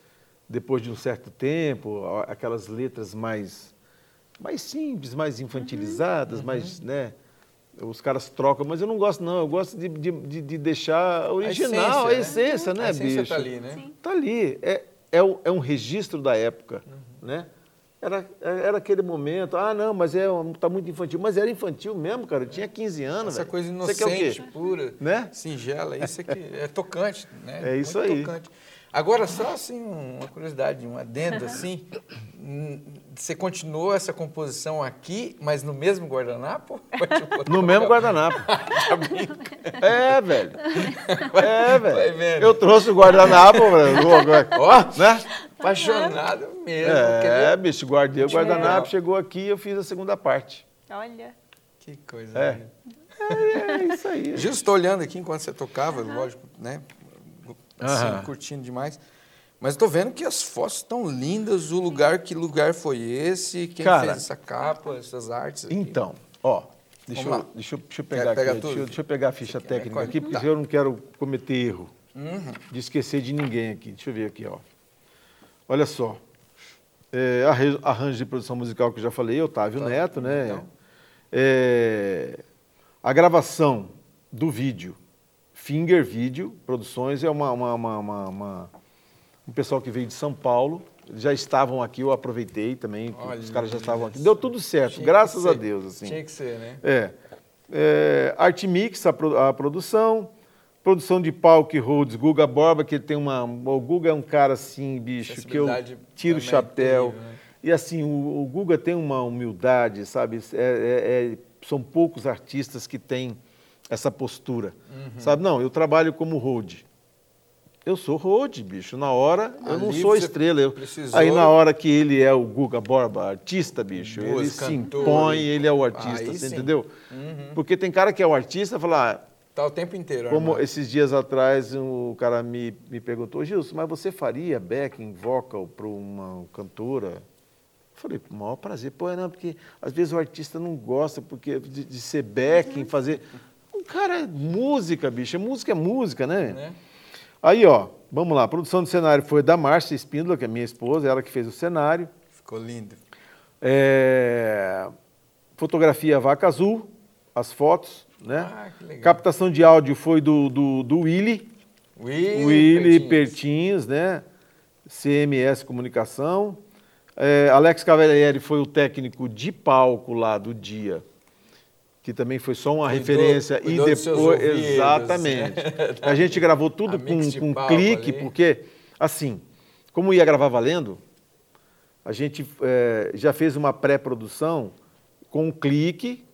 depois de um certo tempo, a- aquelas letras mais, mais simples, mais infantilizadas, mais, né, os caras trocam, mas eu não gosto não, eu gosto de, de, de- de deixar original, a essência, né, A essência bicho? tá ali, né? Tá ali, é, é, é um registro da época, Uhum. né? Era, era aquele momento, ah, não, mas é, tá muito infantil. Mas era infantil mesmo, cara. Eu tinha 15 anos. Essa velho. coisa quê? inocente, pura, Né? singela, isso é que é tocante, né? É isso Muito aí. Tocante. Agora, só assim, uma curiosidade, um adendo assim, você continuou essa composição aqui, mas no mesmo guardanapo? <laughs> No mesmo guardanapo. <laughs> é, velho. É, velho. Eu trouxe o guardanapo, velho. <laughs> agora, Ó, né? apaixonado mesmo. É, bicho, guardei o guardanapo, chegou aqui eu fiz a segunda parte. Olha. Que coisa. É. linda. É isso aí. Estou olhando aqui enquanto você tocava, lógico, né? Assim, curtindo demais. Mas estou vendo que as fotos estão lindas. O lugar, que lugar foi esse? Quem Cara, fez essa capa, essas artes? aqui? Então, ó, deixa eu, deixa, eu, deixa eu pegar aqui, deixa, eu- deixa eu pegar a ficha técnica aqui, porque Tá. eu não quero cometer erro Uhum. de esquecer de ninguém aqui. Deixa eu ver aqui, ó. Olha só. É, arranjo de produção musical que eu já falei, Otávio Tá, Neto, né? então. É, a gravação do vídeo, Finger Video Produções, é uma, uma, uma- uma- um pessoal que veio de São Paulo. Eles já estavam aqui, eu aproveitei também, Olha os caras já estavam aqui. Deu tudo certo, Tinha graças a. Deus. Assim. Tinha que ser, né? É. é Art Mix, a, pro- a produção. Produção de palco Rhodes, Guga Borba, que tem uma. O Guga é um cara assim, bicho, que eu tiro o também chapéu. terrível, né? E assim, o, o Guga tem uma humildade, sabe? É- é- é- são poucos artistas que têm essa postura. Uhum. Sabe? Não, eu trabalho como road. Eu sou road, bicho. Na hora, eu não Ali sou estrela. Eu, precisou- aí na hora que ele é o Guga Borba, artista, bicho, ele Música, se cantor. impõe, ele é o artista, você entendeu? Uhum. Porque tem cara que é o artista e fala, ah, Tá o tempo inteiro. como esses dias atrás o cara me, me perguntou, Gilson, mas você faria backing vocal para uma cantora? Eu falei, com o maior prazer. Pô, não, porque às vezes o artista não gosta porque de, de ser backing, fazer... Cara música, bicho. Música é música, né? Né? Aí, ó, vamos lá. A produção do cenário foi da Márcia Espíndola, que é minha esposa, ela que fez o cenário. Ficou lindo. É, Fotografia Vaca Azul, as fotos, né? Ah, que legal. Captação de áudio foi do, do, do Willy, Willy, Willy Pertinho. Pertins, né? CMS Comunicação. É, Alex Cavalieri foi o técnico de palco lá do dia, que também foi só uma Cuidou- referência cuidou e depois exatamente. <laughs> A gente gravou tudo com, com palco clique, ali. porque assim, como ia gravar valendo, a gente é, já fez uma pré-produção com um clique,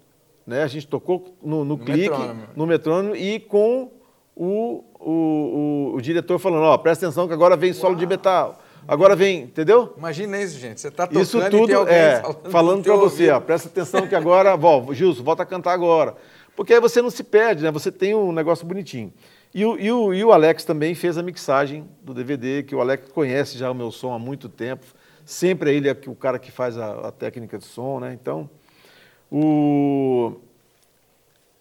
né? A gente tocou no, no clique, metrônomo. no metrônomo e com o, o, o, o diretor falando, ó, presta atenção que agora vem solo de metal, agora vem, entendeu? Imagina isso, gente. Você tá tocando Isso tudo é falando, falando para você, ouvido. ó, presta atenção que agora, ó, Gilson, volta a cantar agora. Porque aí você não se perde, né? Você tem um negócio bonitinho. E o, e o, e o Alex também fez a mixagem do DVD, que o Alex conhece já o meu som há muito tempo. Sempre é ele o cara que faz a, a técnica de som, né? Então, o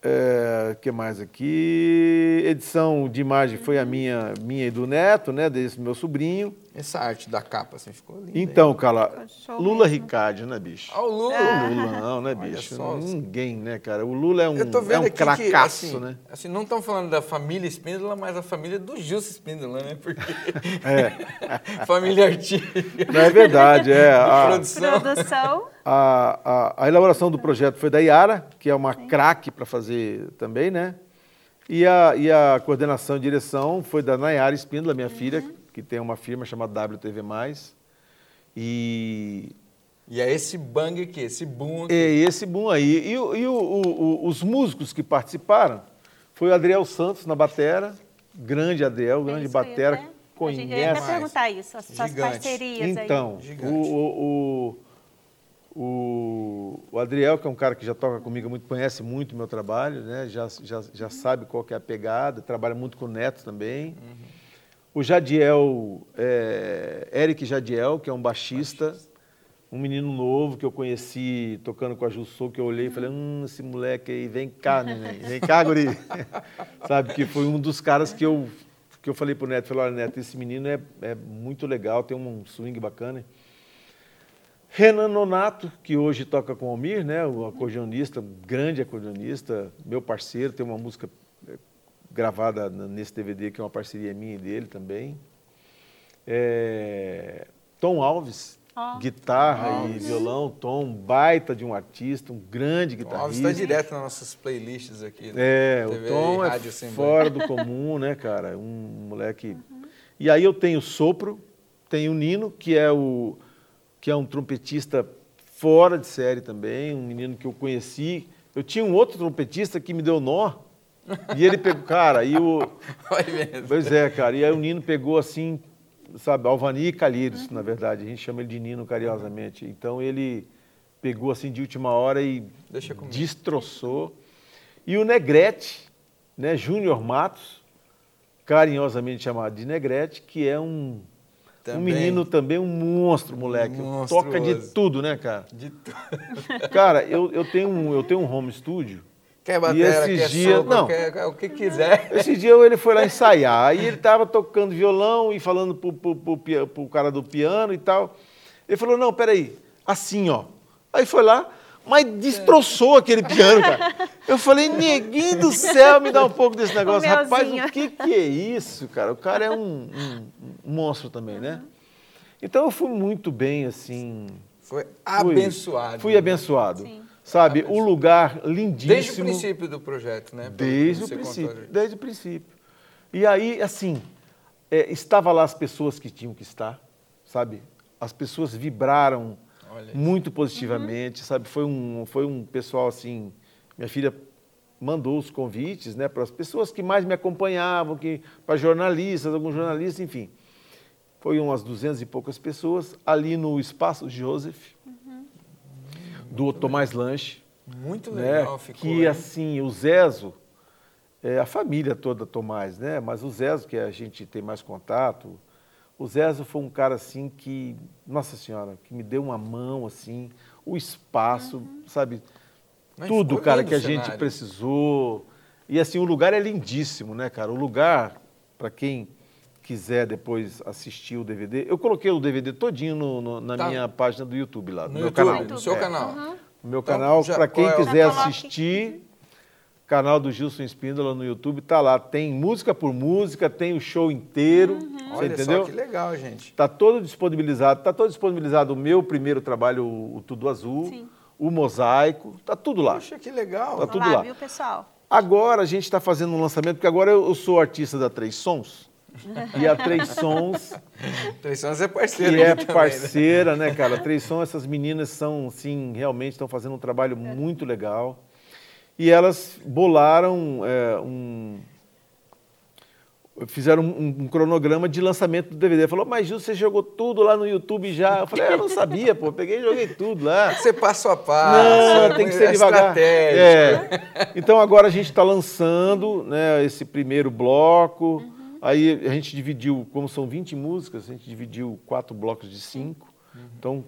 é, que mais aqui? Edição de imagem foi a minha, minha e do Neto, né? Desse meu sobrinho. Essa arte da capa, assim, ficou linda. Então, cara, show Lula mesmo. Ricardo, né, bicho? Olha o Lula. O Lula não, né, bicho? só. Ninguém, né, cara? O Lula é um, Eu tô vendo é um aqui que, cracaço, assim, né? assim, não estão falando da família Espíndola, mas a família do Gilson Espíndola, né? Porque... <laughs> É. <laughs> família artística. Não é verdade, é. <laughs> A, Produção. Produção. a, a, a elaboração do projeto foi da Yara, que é uma craque para fazer também, né? E a, e a coordenação e direção foi da Nayara Espíndola, minha filha, que tem uma firma chamada WTV+. E E é esse bang aqui, esse boom aqui. É esse boom aí. E, o- e o- o- o- os músicos que participaram foi o Adriel Santos na batera, grande Adriel, grande É ia batera, até- conhece. Eu ia até perguntar isso, as suas Gigante. parcerias aí. Então, Gigante. o, o, o, o, o Adriel, que é um cara que já toca comigo muito, conhece muito o meu trabalho, né? já, já, já sabe qual que é a pegada, trabalha muito com o Neto também. O Jadiel, é, Eric Jadiel, que é um baixista, um menino novo que eu conheci tocando com a Jussou, que eu olhei e falei, hum, esse moleque aí, vem cá, neném, vem cá, guri. <laughs> Sabe, que foi um dos caras que eu, que eu falei pro Neto, falei, olha, Neto, esse menino é, é muito legal, tem um swing bacana. Renan Nonato, que hoje toca com o Almir, né, o acordeonista, grande acordeonista, meu parceiro, tem uma música eh, gravada nesse DVD, que é uma parceria minha e dele também. É, Tom Alves, Ó. guitarra e violão, Tom, baita de um artista, um grande O Alves guitarrista. está direto nas nossas playlists aqui. né? É, TV o Tom e é fora do comum, né, cara? Um <laughs> moleque. E aí eu tenho o Sopro, tenho o Nino, que é o que é um trompetista fora de série também, um menino que eu conheci. Eu tinha um outro trompetista que me deu nó. E ele pegou, cara, e o <laughs> Vai vendo. Pois é, cara. E aí o Nino pegou assim, sabe, Alvani e Calheiros, na verdade. A gente chama ele de Nino carinhosamente. Então ele pegou assim de última hora e destroçou. E o Negrete, né, Júnior Matos, carinhosamente chamado de Negrete, que é um, um Também. menino também, um monstro, moleque. Monstruoso. Toca de tudo, né, cara? De tu- Cara, eu, eu, tenho, um, eu tenho um home studio. Quer batera, esses quer dias- sopro, não. quer, o que quiser. Esse dia ele foi lá ensaiar, aí ele estava tocando violão e falando pro, pro, pro, pia- pro cara do piano e tal. Ele falou, não, peraí, assim, ó. Aí foi lá, mas destroçou aquele piano, cara. Eu falei, neguinho do céu, me dá um pouco desse negócio. Rapaz, melzinho. o que, que é isso, cara? O cara é um, um- um monstro também, né? Então eu fui muito bem, assim... Foi fui- abençoado. Fui abençoado. Sim. Sabe, Abençoado. um lugar lindíssimo. Desde o princípio do projeto, né? Pelo Desde o princípio, desde o princípio. E aí, assim, é, estava lá as pessoas que tinham que estar, sabe? As pessoas vibraram muito positivamente, sabe? Foi um, foi um pessoal assim. Minha filha mandou os convites, né, para as pessoas que mais me acompanhavam, que para jornalistas, alguns jornalistas, enfim. Foi umas duzentas e poucas pessoas ali no espaço Joseph, do Tomás Lanche Muito né? legal, ficou. que hein? assim o Zezo é, a família toda Tomás né mas o Zezo que a gente tem mais contato o Zezo foi um cara assim que nossa senhora que me deu uma mão assim o espaço sabe Mas tudo cara que a gente precisou e assim o lugar é lindíssimo né cara o lugar para quem quiser depois assistir o DVD eu coloquei o DVD todinho no- no- na Tá. minha página do YouTube lá no, No meu YouTube, canal no seu É. canal. No meu Então, canal, para quem é o- quiser assistir, canal do Gilson Espíndola no YouTube, tá lá. Tem música por música, tem o show inteiro. Uhum. Você Olha entendeu? só que legal, gente. Tá todo disponibilizado. Tá todo disponibilizado o meu primeiro trabalho, o, o Tudo Azul, Sim. o Mosaico. Tá tudo lá. Poxa, que legal. Tá tudo lá, lá. viu, pessoal? Agora a gente está fazendo um lançamento, porque agora eu, eu sou artista da Três Sons. E a Três Sons, Três Sons é parceiro que é também, né? parceira, né, cara? Três Sons, essas meninas são, sim, realmente estão fazendo um trabalho muito legal. E elas bolaram é, um. Fizeram um, um cronograma de lançamento do DVD. Falou, mas Gil, você jogou tudo lá no YouTube já? Eu falei, "É, eu não sabia, pô. Peguei e joguei tudo lá. Você passo a passo. Não, é tem que ser devagar. É. Então agora a gente está lançando né, esse primeiro bloco. Aí a gente dividiu, como são 20 músicas, a gente dividiu quatro blocos de cinco. Então,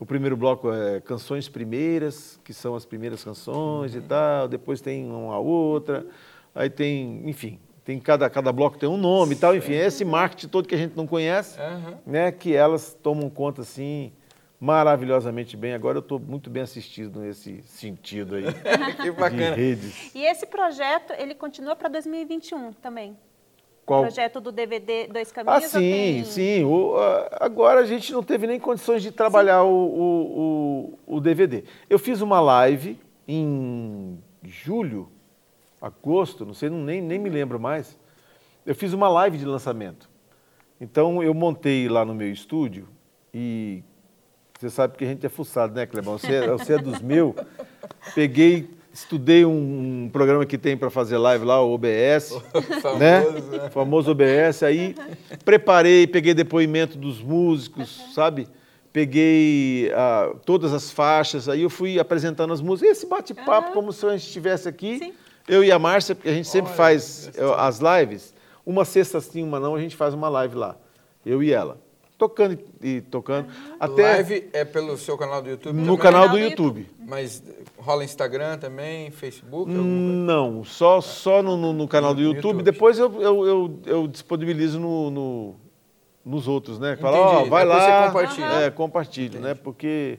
o primeiro bloco é canções primeiras, que são as primeiras canções e tal. Depois tem uma outra. Aí tem, enfim, tem cada, cada bloco tem um nome e tal. Enfim, é esse marketing todo que a gente não conhece Aham. né, que elas tomam conta assim maravilhosamente bem. Agora eu estou muito bem assistido nesse sentido aí <laughs> Que de bacana. redes. E esse projeto, ele continua para 2021 também? Qual? Projeto do DVD Dois Ah, Caminhos? ou sim, tem- sim. O, a- agora a gente não teve nem condições de trabalhar o, o, o, o DVD. Eu fiz uma live em julho, agosto, não sei, nem, nem me lembro mais. Eu fiz uma live de lançamento. Então eu montei lá no meu estúdio e você sabe que a gente é fuçado, né, Clebão? Você, é- você é dos meus. <laughs> Peguei, estudei um, programa que tem para fazer live lá, o OBS <laughs> Famoso, né? né? O famoso OBS. Aí preparei, peguei depoimento dos músicos, sabe? Peguei ah, todas as faixas, aí eu fui apresentando as músicas. E esse bate-papo, como se a gente estivesse aqui, Sim. eu e a Márcia, porque a gente sempre Olha, faz eh, as lives, uma sexta sim, uma não, a gente faz uma live lá, eu e ela. Tocando e, tocando. Até Live é pelo seu canal do YouTube? no também? canal do YouTube. Mas rola Instagram também, Facebook? Não, só, só no, no- no canal do YouTube. YouTube. Depois eu, eu, eu, eu disponibilizo no, no- nos outros, né? Fala, ó, Entendi. vai Depois lá. você compartilha. É, compartilho, né? Porque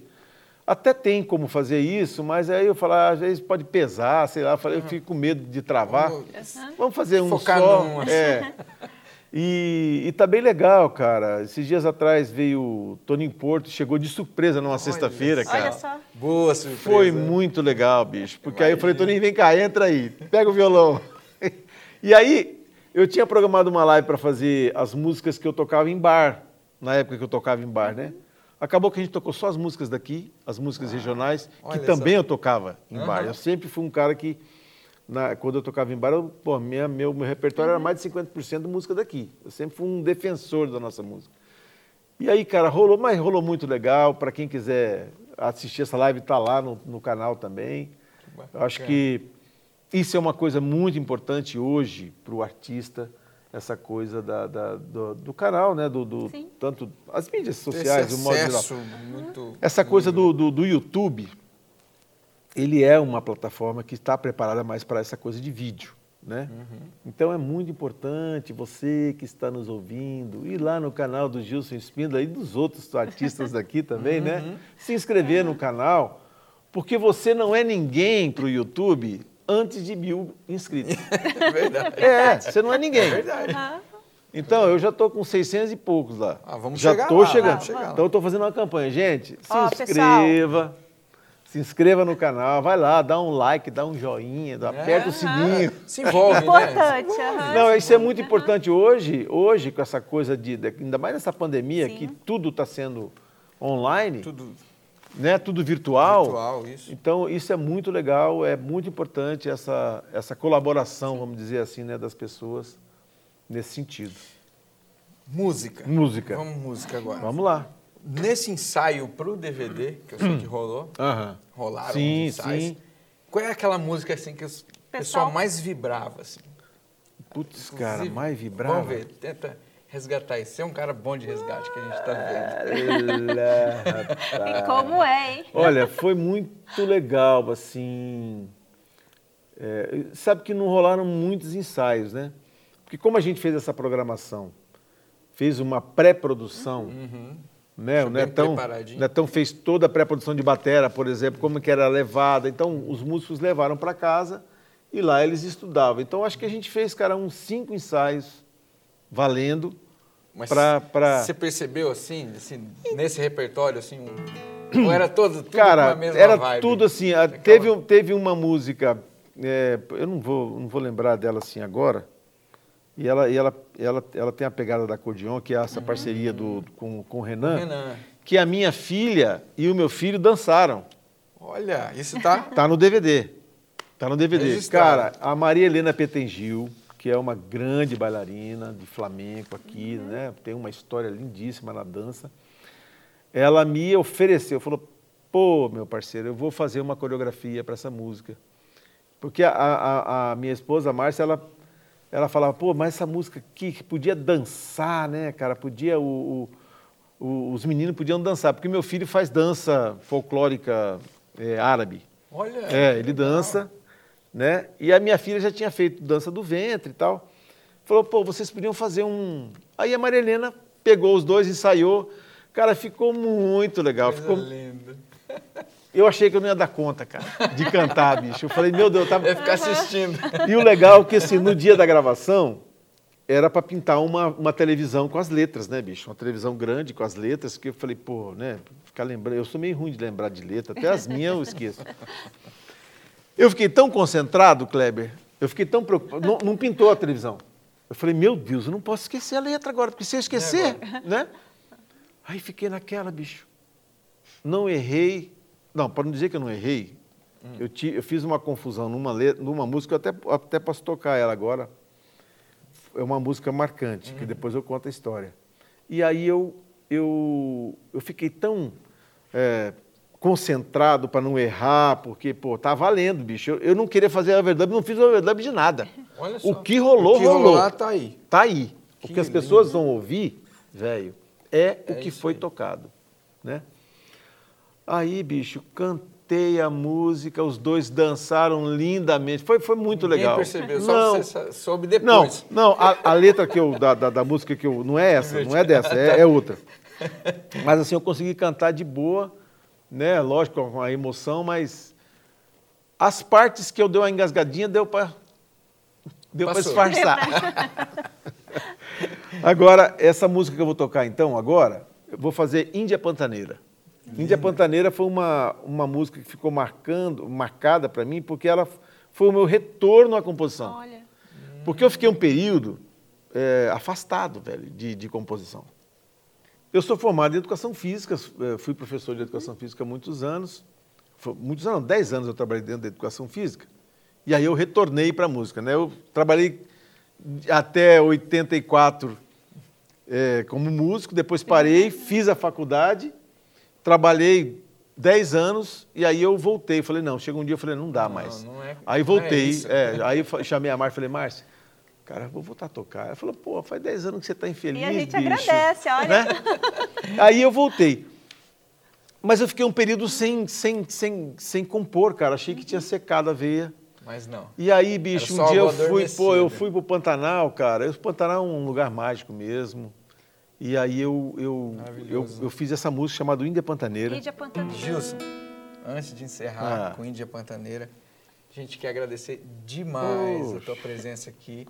até tem como fazer isso, mas aí eu falo, ah, às vezes pode pesar, sei lá. Eu, falei, eu fico com medo de travar. Vamos- Vamos fazer um Focar só. num, assim. É. <laughs> E, e tá bem legal, cara. Esses dias atrás veio o Toninho Porto, chegou de surpresa numa sexta-feira, cara. Olha só. Boa surpresa. Foi muito legal, bicho. Porque aí eu falei, Toninho, vem cá, entra aí, pega o violão. <laughs> E aí, eu tinha programado uma live para fazer as músicas que eu tocava em bar, na época que eu tocava em bar, né? Acabou que a gente tocou só as músicas daqui, as músicas regionais, que Ah, também só. eu tocava em bar. Aham. Eu sempre fui um cara que, na- quando eu tocava em bar, eu, pô, minha, meu, meu repertório era mais de 50% de música daqui. Eu sempre fui um defensor da nossa música. E aí, cara, rolou, mas rolou muito legal. Para quem quiser assistir essa live, tá lá no, no canal também. Eu acho que isso é uma coisa muito importante hoje para o artista, essa coisa da, da- do, do canal, né? Do, do- tanto as mídias Esse sociais, o modo geral. muito... Essa coisa do, do, do YouTube, ele é uma plataforma que está preparada mais para essa coisa de vídeo. Né? Então é muito importante você que está nos ouvindo ir lá no canal do Gilson Espíndola e dos outros artistas daqui também, né? Se inscrever no canal, porque você não é ninguém para o YouTube antes de mil inscritos. <laughs> É verdade. É, você não é ninguém. verdade. Então, eu já estou com 600 e poucos lá. Ah, vamos já chegar estou lá, chegando. vamos chegar. Então, eu estou fazendo uma campanha. Gente, se Ó, inscreva. Se inscreva no canal, vai lá, dá um like, dá um joinha, dá- aperta o sininho. Se envolve, né? Importante. Não, isso é muito importante hoje, hoje com essa coisa de, ainda mais nessa pandemia Sim. que tudo está sendo online, Tudo né, tudo virtual. virtual, isso. Então isso é muito legal, é muito importante essa essa colaboração, vamos dizer assim, né, das pessoas nesse sentido. Música. Música. Vamos música agora. Vamos lá. Nesse ensaio pro DVD, que eu sei que rolou, Aham. rolaram Sim, os ensaios, sim. qual é aquela música assim que o pessoal, Pessoal- mais vibrava? Assim? Putz, cara, Inclusive, mais vibrava. Vamos ver, tenta resgatar isso. Você é um cara bom de resgate que a gente tá vendo. <laughs> E como é, hein? Olha, foi muito legal, assim. é, sabe que não rolaram muitos ensaios, né? Porque como a gente fez essa programação, fez uma pré-produção, né? O Netão. Netão fez toda a pré-produção de batera, por exemplo, como que era levada. Então, os músicos levaram para casa e lá eles estudavam. Então acho que a gente fez, cara, uns cinco ensaios valendo. Mas pra, você percebeu assim, assim, nesse repertório, assim, um... ou era todo, tudo Cara, era vibe? tudo assim. Teve, teve uma música, é, eu não vou, não vou lembrar dela assim agora. E ela, e ela, ela, ela tem a pegada da acordeon, que é essa parceria do, com, com o Renan, Renan. que a minha filha e o meu filho dançaram. Olha, isso tá... <laughs> Tá no DVD. Tá no DVD. Registrado. Cara, a Maria Helena Petengil, que é uma grande bailarina de flamenco aqui, né? Tem uma história lindíssima na dança. Ela me ofereceu, falou: pô, meu parceiro, eu vou fazer uma coreografia para essa música. Porque a, a- a minha esposa, a Márcia, ela, ela falava: pô, mas essa música aqui que podia dançar, né, cara? Podia. O, o- os meninos podiam dançar, porque meu filho faz dança folclórica eh, árabe. Olha, É, ele dança, né? E a minha filha já tinha feito dança do ventre e tal. Falou, pô, vocês podiam fazer um. Aí a Maria Helena pegou os dois, ensaiou. Cara, ficou muito legal. Coisa Ficou... linda. <laughs> Eu achei que eu não ia dar conta, cara, de cantar, bicho. Eu falei, meu Deus, eu tava. Deve ficar assistindo. E o legal é que, assim, no dia da gravação, era para pintar uma, uma televisão com as letras, né, bicho? Uma televisão grande com as letras, que eu falei, pô, né, ficar lembrando. Eu sou meio ruim de lembrar de letra, até as minhas eu esqueço. Eu fiquei tão concentrado, Kleber, eu fiquei tão preocupado. Não, não pintou a televisão. Eu falei, meu Deus, eu não posso esquecer a letra agora, porque se eu esquecer, né? Aí fiquei naquela, bicho. Não errei. Não, para não dizer que eu não errei, eu, ti- eu fiz uma confusão numa, letra, numa música, eu até, até posso tocar ela agora. É uma música marcante, que depois eu conto a história. E aí eu, eu, eu fiquei tão é, concentrado para não errar, porque, pô, tá valendo, bicho. Eu, eu não queria fazer overdub, não fiz overdub de nada. Olha só. O que rolou, O que rolou. lá tá aí. Tá aí. O Que que as lindo. pessoas vão ouvir, velho, é, É o que foi aí. tocado, né? Aí, bicho, cantei a música, os dois dançaram lindamente. Foi, foi muito Ninguém legal. percebeu, só não, você sa- soube não, depois. não, a, a letra que eu, da, da, da música que eu. Não é essa, não é dessa, é, é outra. <laughs> Mas assim, eu consegui cantar de boa, né? Lógico, com a emoção, mas as partes que eu dei uma engasgadinha deu para deu para disfarçar. <laughs> agora, essa música que eu vou tocar então, agora, eu vou fazer Índia Pantaneira. Índia Pantaneira foi uma, uma música que ficou marcando, marcada para mim, porque ela foi o meu retorno à composição. Olha. Porque eu fiquei um período é, afastado, velho, de, de composição. Eu sou formado em educação física, eh, fui professor de educação física há muitos anos. Foi- Muitos anos, não, 10 anos eu trabalhei dentro da educação física. E aí eu retornei para a música. Né? Eu trabalhei até 84 eh, como músico, depois parei, fiz a faculdade, trabalhei 10 anos e aí eu voltei. Falei, não, chega um dia eu falei, não dá Não, mais. não é- aí é voltei, isso. é, aí chamei a Márcia e falei, Márcia, cara, vou voltar a tocar. Ela falou, pô, faz 10 anos que você está infeliz, E a gente bicho. agradece, olha. Né? Aí eu voltei. Mas eu fiquei um período sem, sem, sem, sem compor, cara. Achei que tinha secado a veia. Mas não. E aí, bicho, um dia eu fui, pô, eu fui pro Pantanal, cara. O Pantanal é um lugar mágico mesmo. E aí eu, eu, eu, eu fiz essa música chamada Índia Pantaneira. Índia Pantaneira. Gilson, antes de encerrar Ah. com Índia Pantaneira, a gente quer agradecer demais a Poxa. tua presença aqui.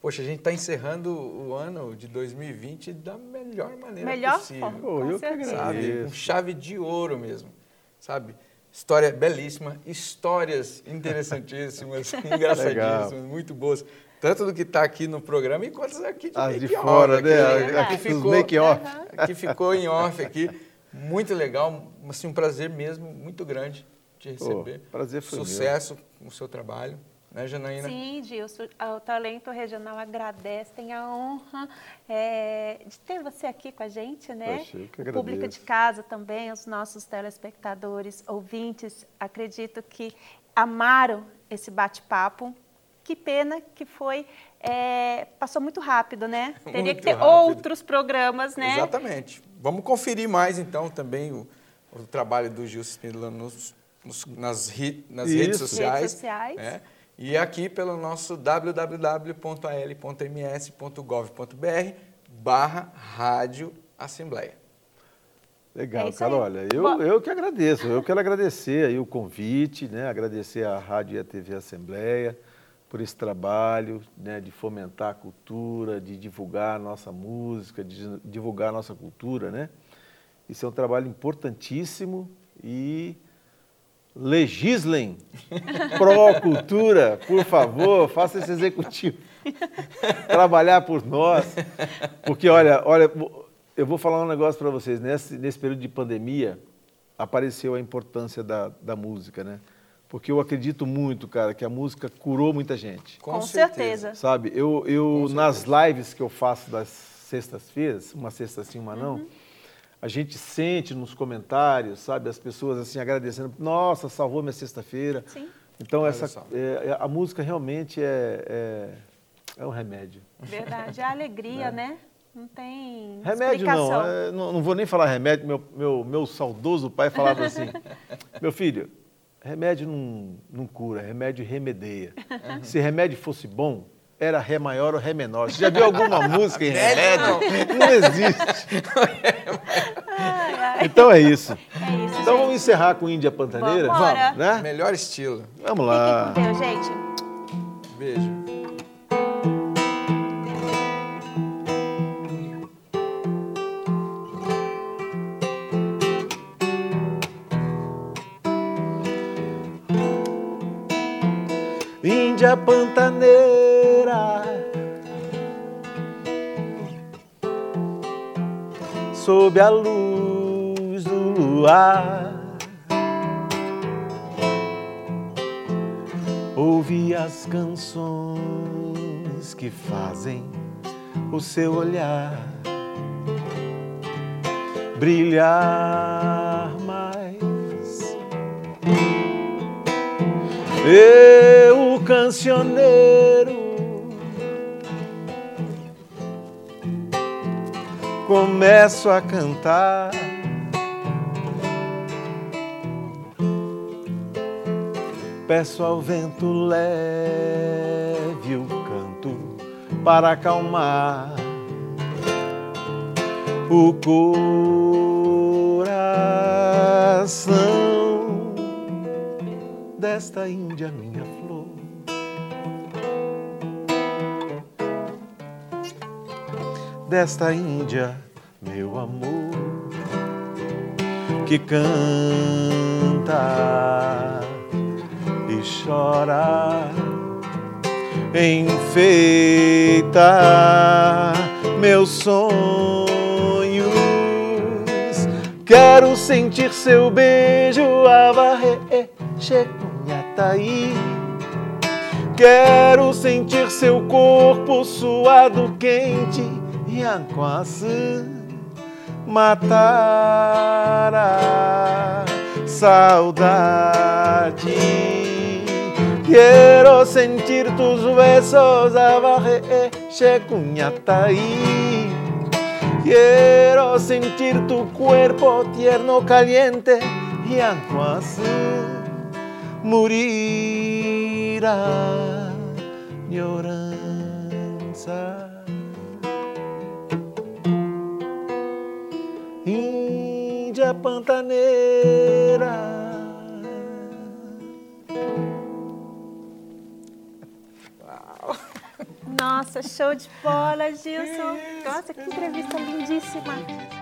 Poxa, a gente está encerrando o ano de 2020 da melhor maneira Melhor possível. forma. Com eu que certeza. agradeço. Com chave de ouro mesmo, sabe? História belíssima, histórias interessantíssimas, <laughs> engraçadíssimas, muito boas. Tanto do que está aqui no programa, quanto as aqui de As de make off, fora, aqui, né? Aqui Os ficou, make-off. aqui ficou em off aqui. Muito legal, assim, um prazer mesmo, muito grande te receber. prazer foi meu. Sucesso com o seu trabalho, né, Janaína? Sim, Gilson, o Talento Regional agradece, tem a honra é, de ter você aqui com a gente, né? Poxa, eu que o público de casa também, os nossos telespectadores, ouvintes, acredito que amaram esse bate-papo. Que pena que foi, é, passou muito rápido, né? <laughs> Teria Muito que ter rápido. outros programas, né? Exatamente. Vamos conferir mais, então, também o, o trabalho do Gil Spindler nos, nos- nas, ri- nas redes sociais. Redes sociais. né? E aqui pelo nosso www.al.ms.gov.br barra Rádio Assembleia. Legal, É cara. aí. Olha, eu, Bom- eu que agradeço. Eu quero agradecer aí o convite, né? Agradecer à Rádio e à TV Assembleia, por esse trabalho né, de fomentar a cultura, de divulgar a nossa música, de divulgar a nossa cultura. Né? Isso é um trabalho importantíssimo e legislem <laughs> pró-cultura, por favor, faça esse executivo <laughs> trabalhar por nós. Porque, olha, olha, eu vou falar um negócio para vocês. Nesse, nesse período de pandemia, apareceu a importância da, da música, né? Porque eu acredito muito, cara, que a música curou muita gente. Com, Com certeza. certeza. Sabe, eu, eu nas lives que eu faço das sextas-feiras, uma sexta sim, uma não, uhum. a gente sente nos comentários, sabe, as pessoas assim agradecendo, nossa, salvou minha sexta-feira. Sim. Então, essa, é, a música realmente é, é, é um remédio. Verdade, é a <laughs> alegria, né? né? Não tem Remédio não, é, não, não, vou nem falar remédio. Meu, meu, meu saudoso pai falava assim, <laughs> meu filho, remédio não, não cura, remédio remedeia. Se remédio fosse bom, era Ré maior ou Ré menor. Você já viu alguma <laughs> música em remédio? Não, não existe. Então é isso. É isso então gente. vamos encerrar com Índia Pantaneira? Vamos, né? Melhor estilo. Vamos lá. Fique com Deus, gente. Beijo. Índia pantaneira Sob a luz do luar Ouvi as canções que fazem o seu olhar brilhar mais. Eu cancioneiro começo a cantar. Peço ao vento leve o canto para acalmar o coração desta Índia minha flor. Desta Índia, meu amor, que canta e chora, enfeita meus sonhos. Quero sentir seu beijo, avarre, chegunhataí. Quero sentir seu corpo suado, quente Yanquaçu matar a saudade. Quero sentir tus besos abajo, Shekunyataí. Quiero sentir tu cuerpo tierno, caliente, Yanquaçu morirá lloranza. Pantaneira. Uau. Nossa, show de bola, Gilson. Nossa, que entrevista lindíssima.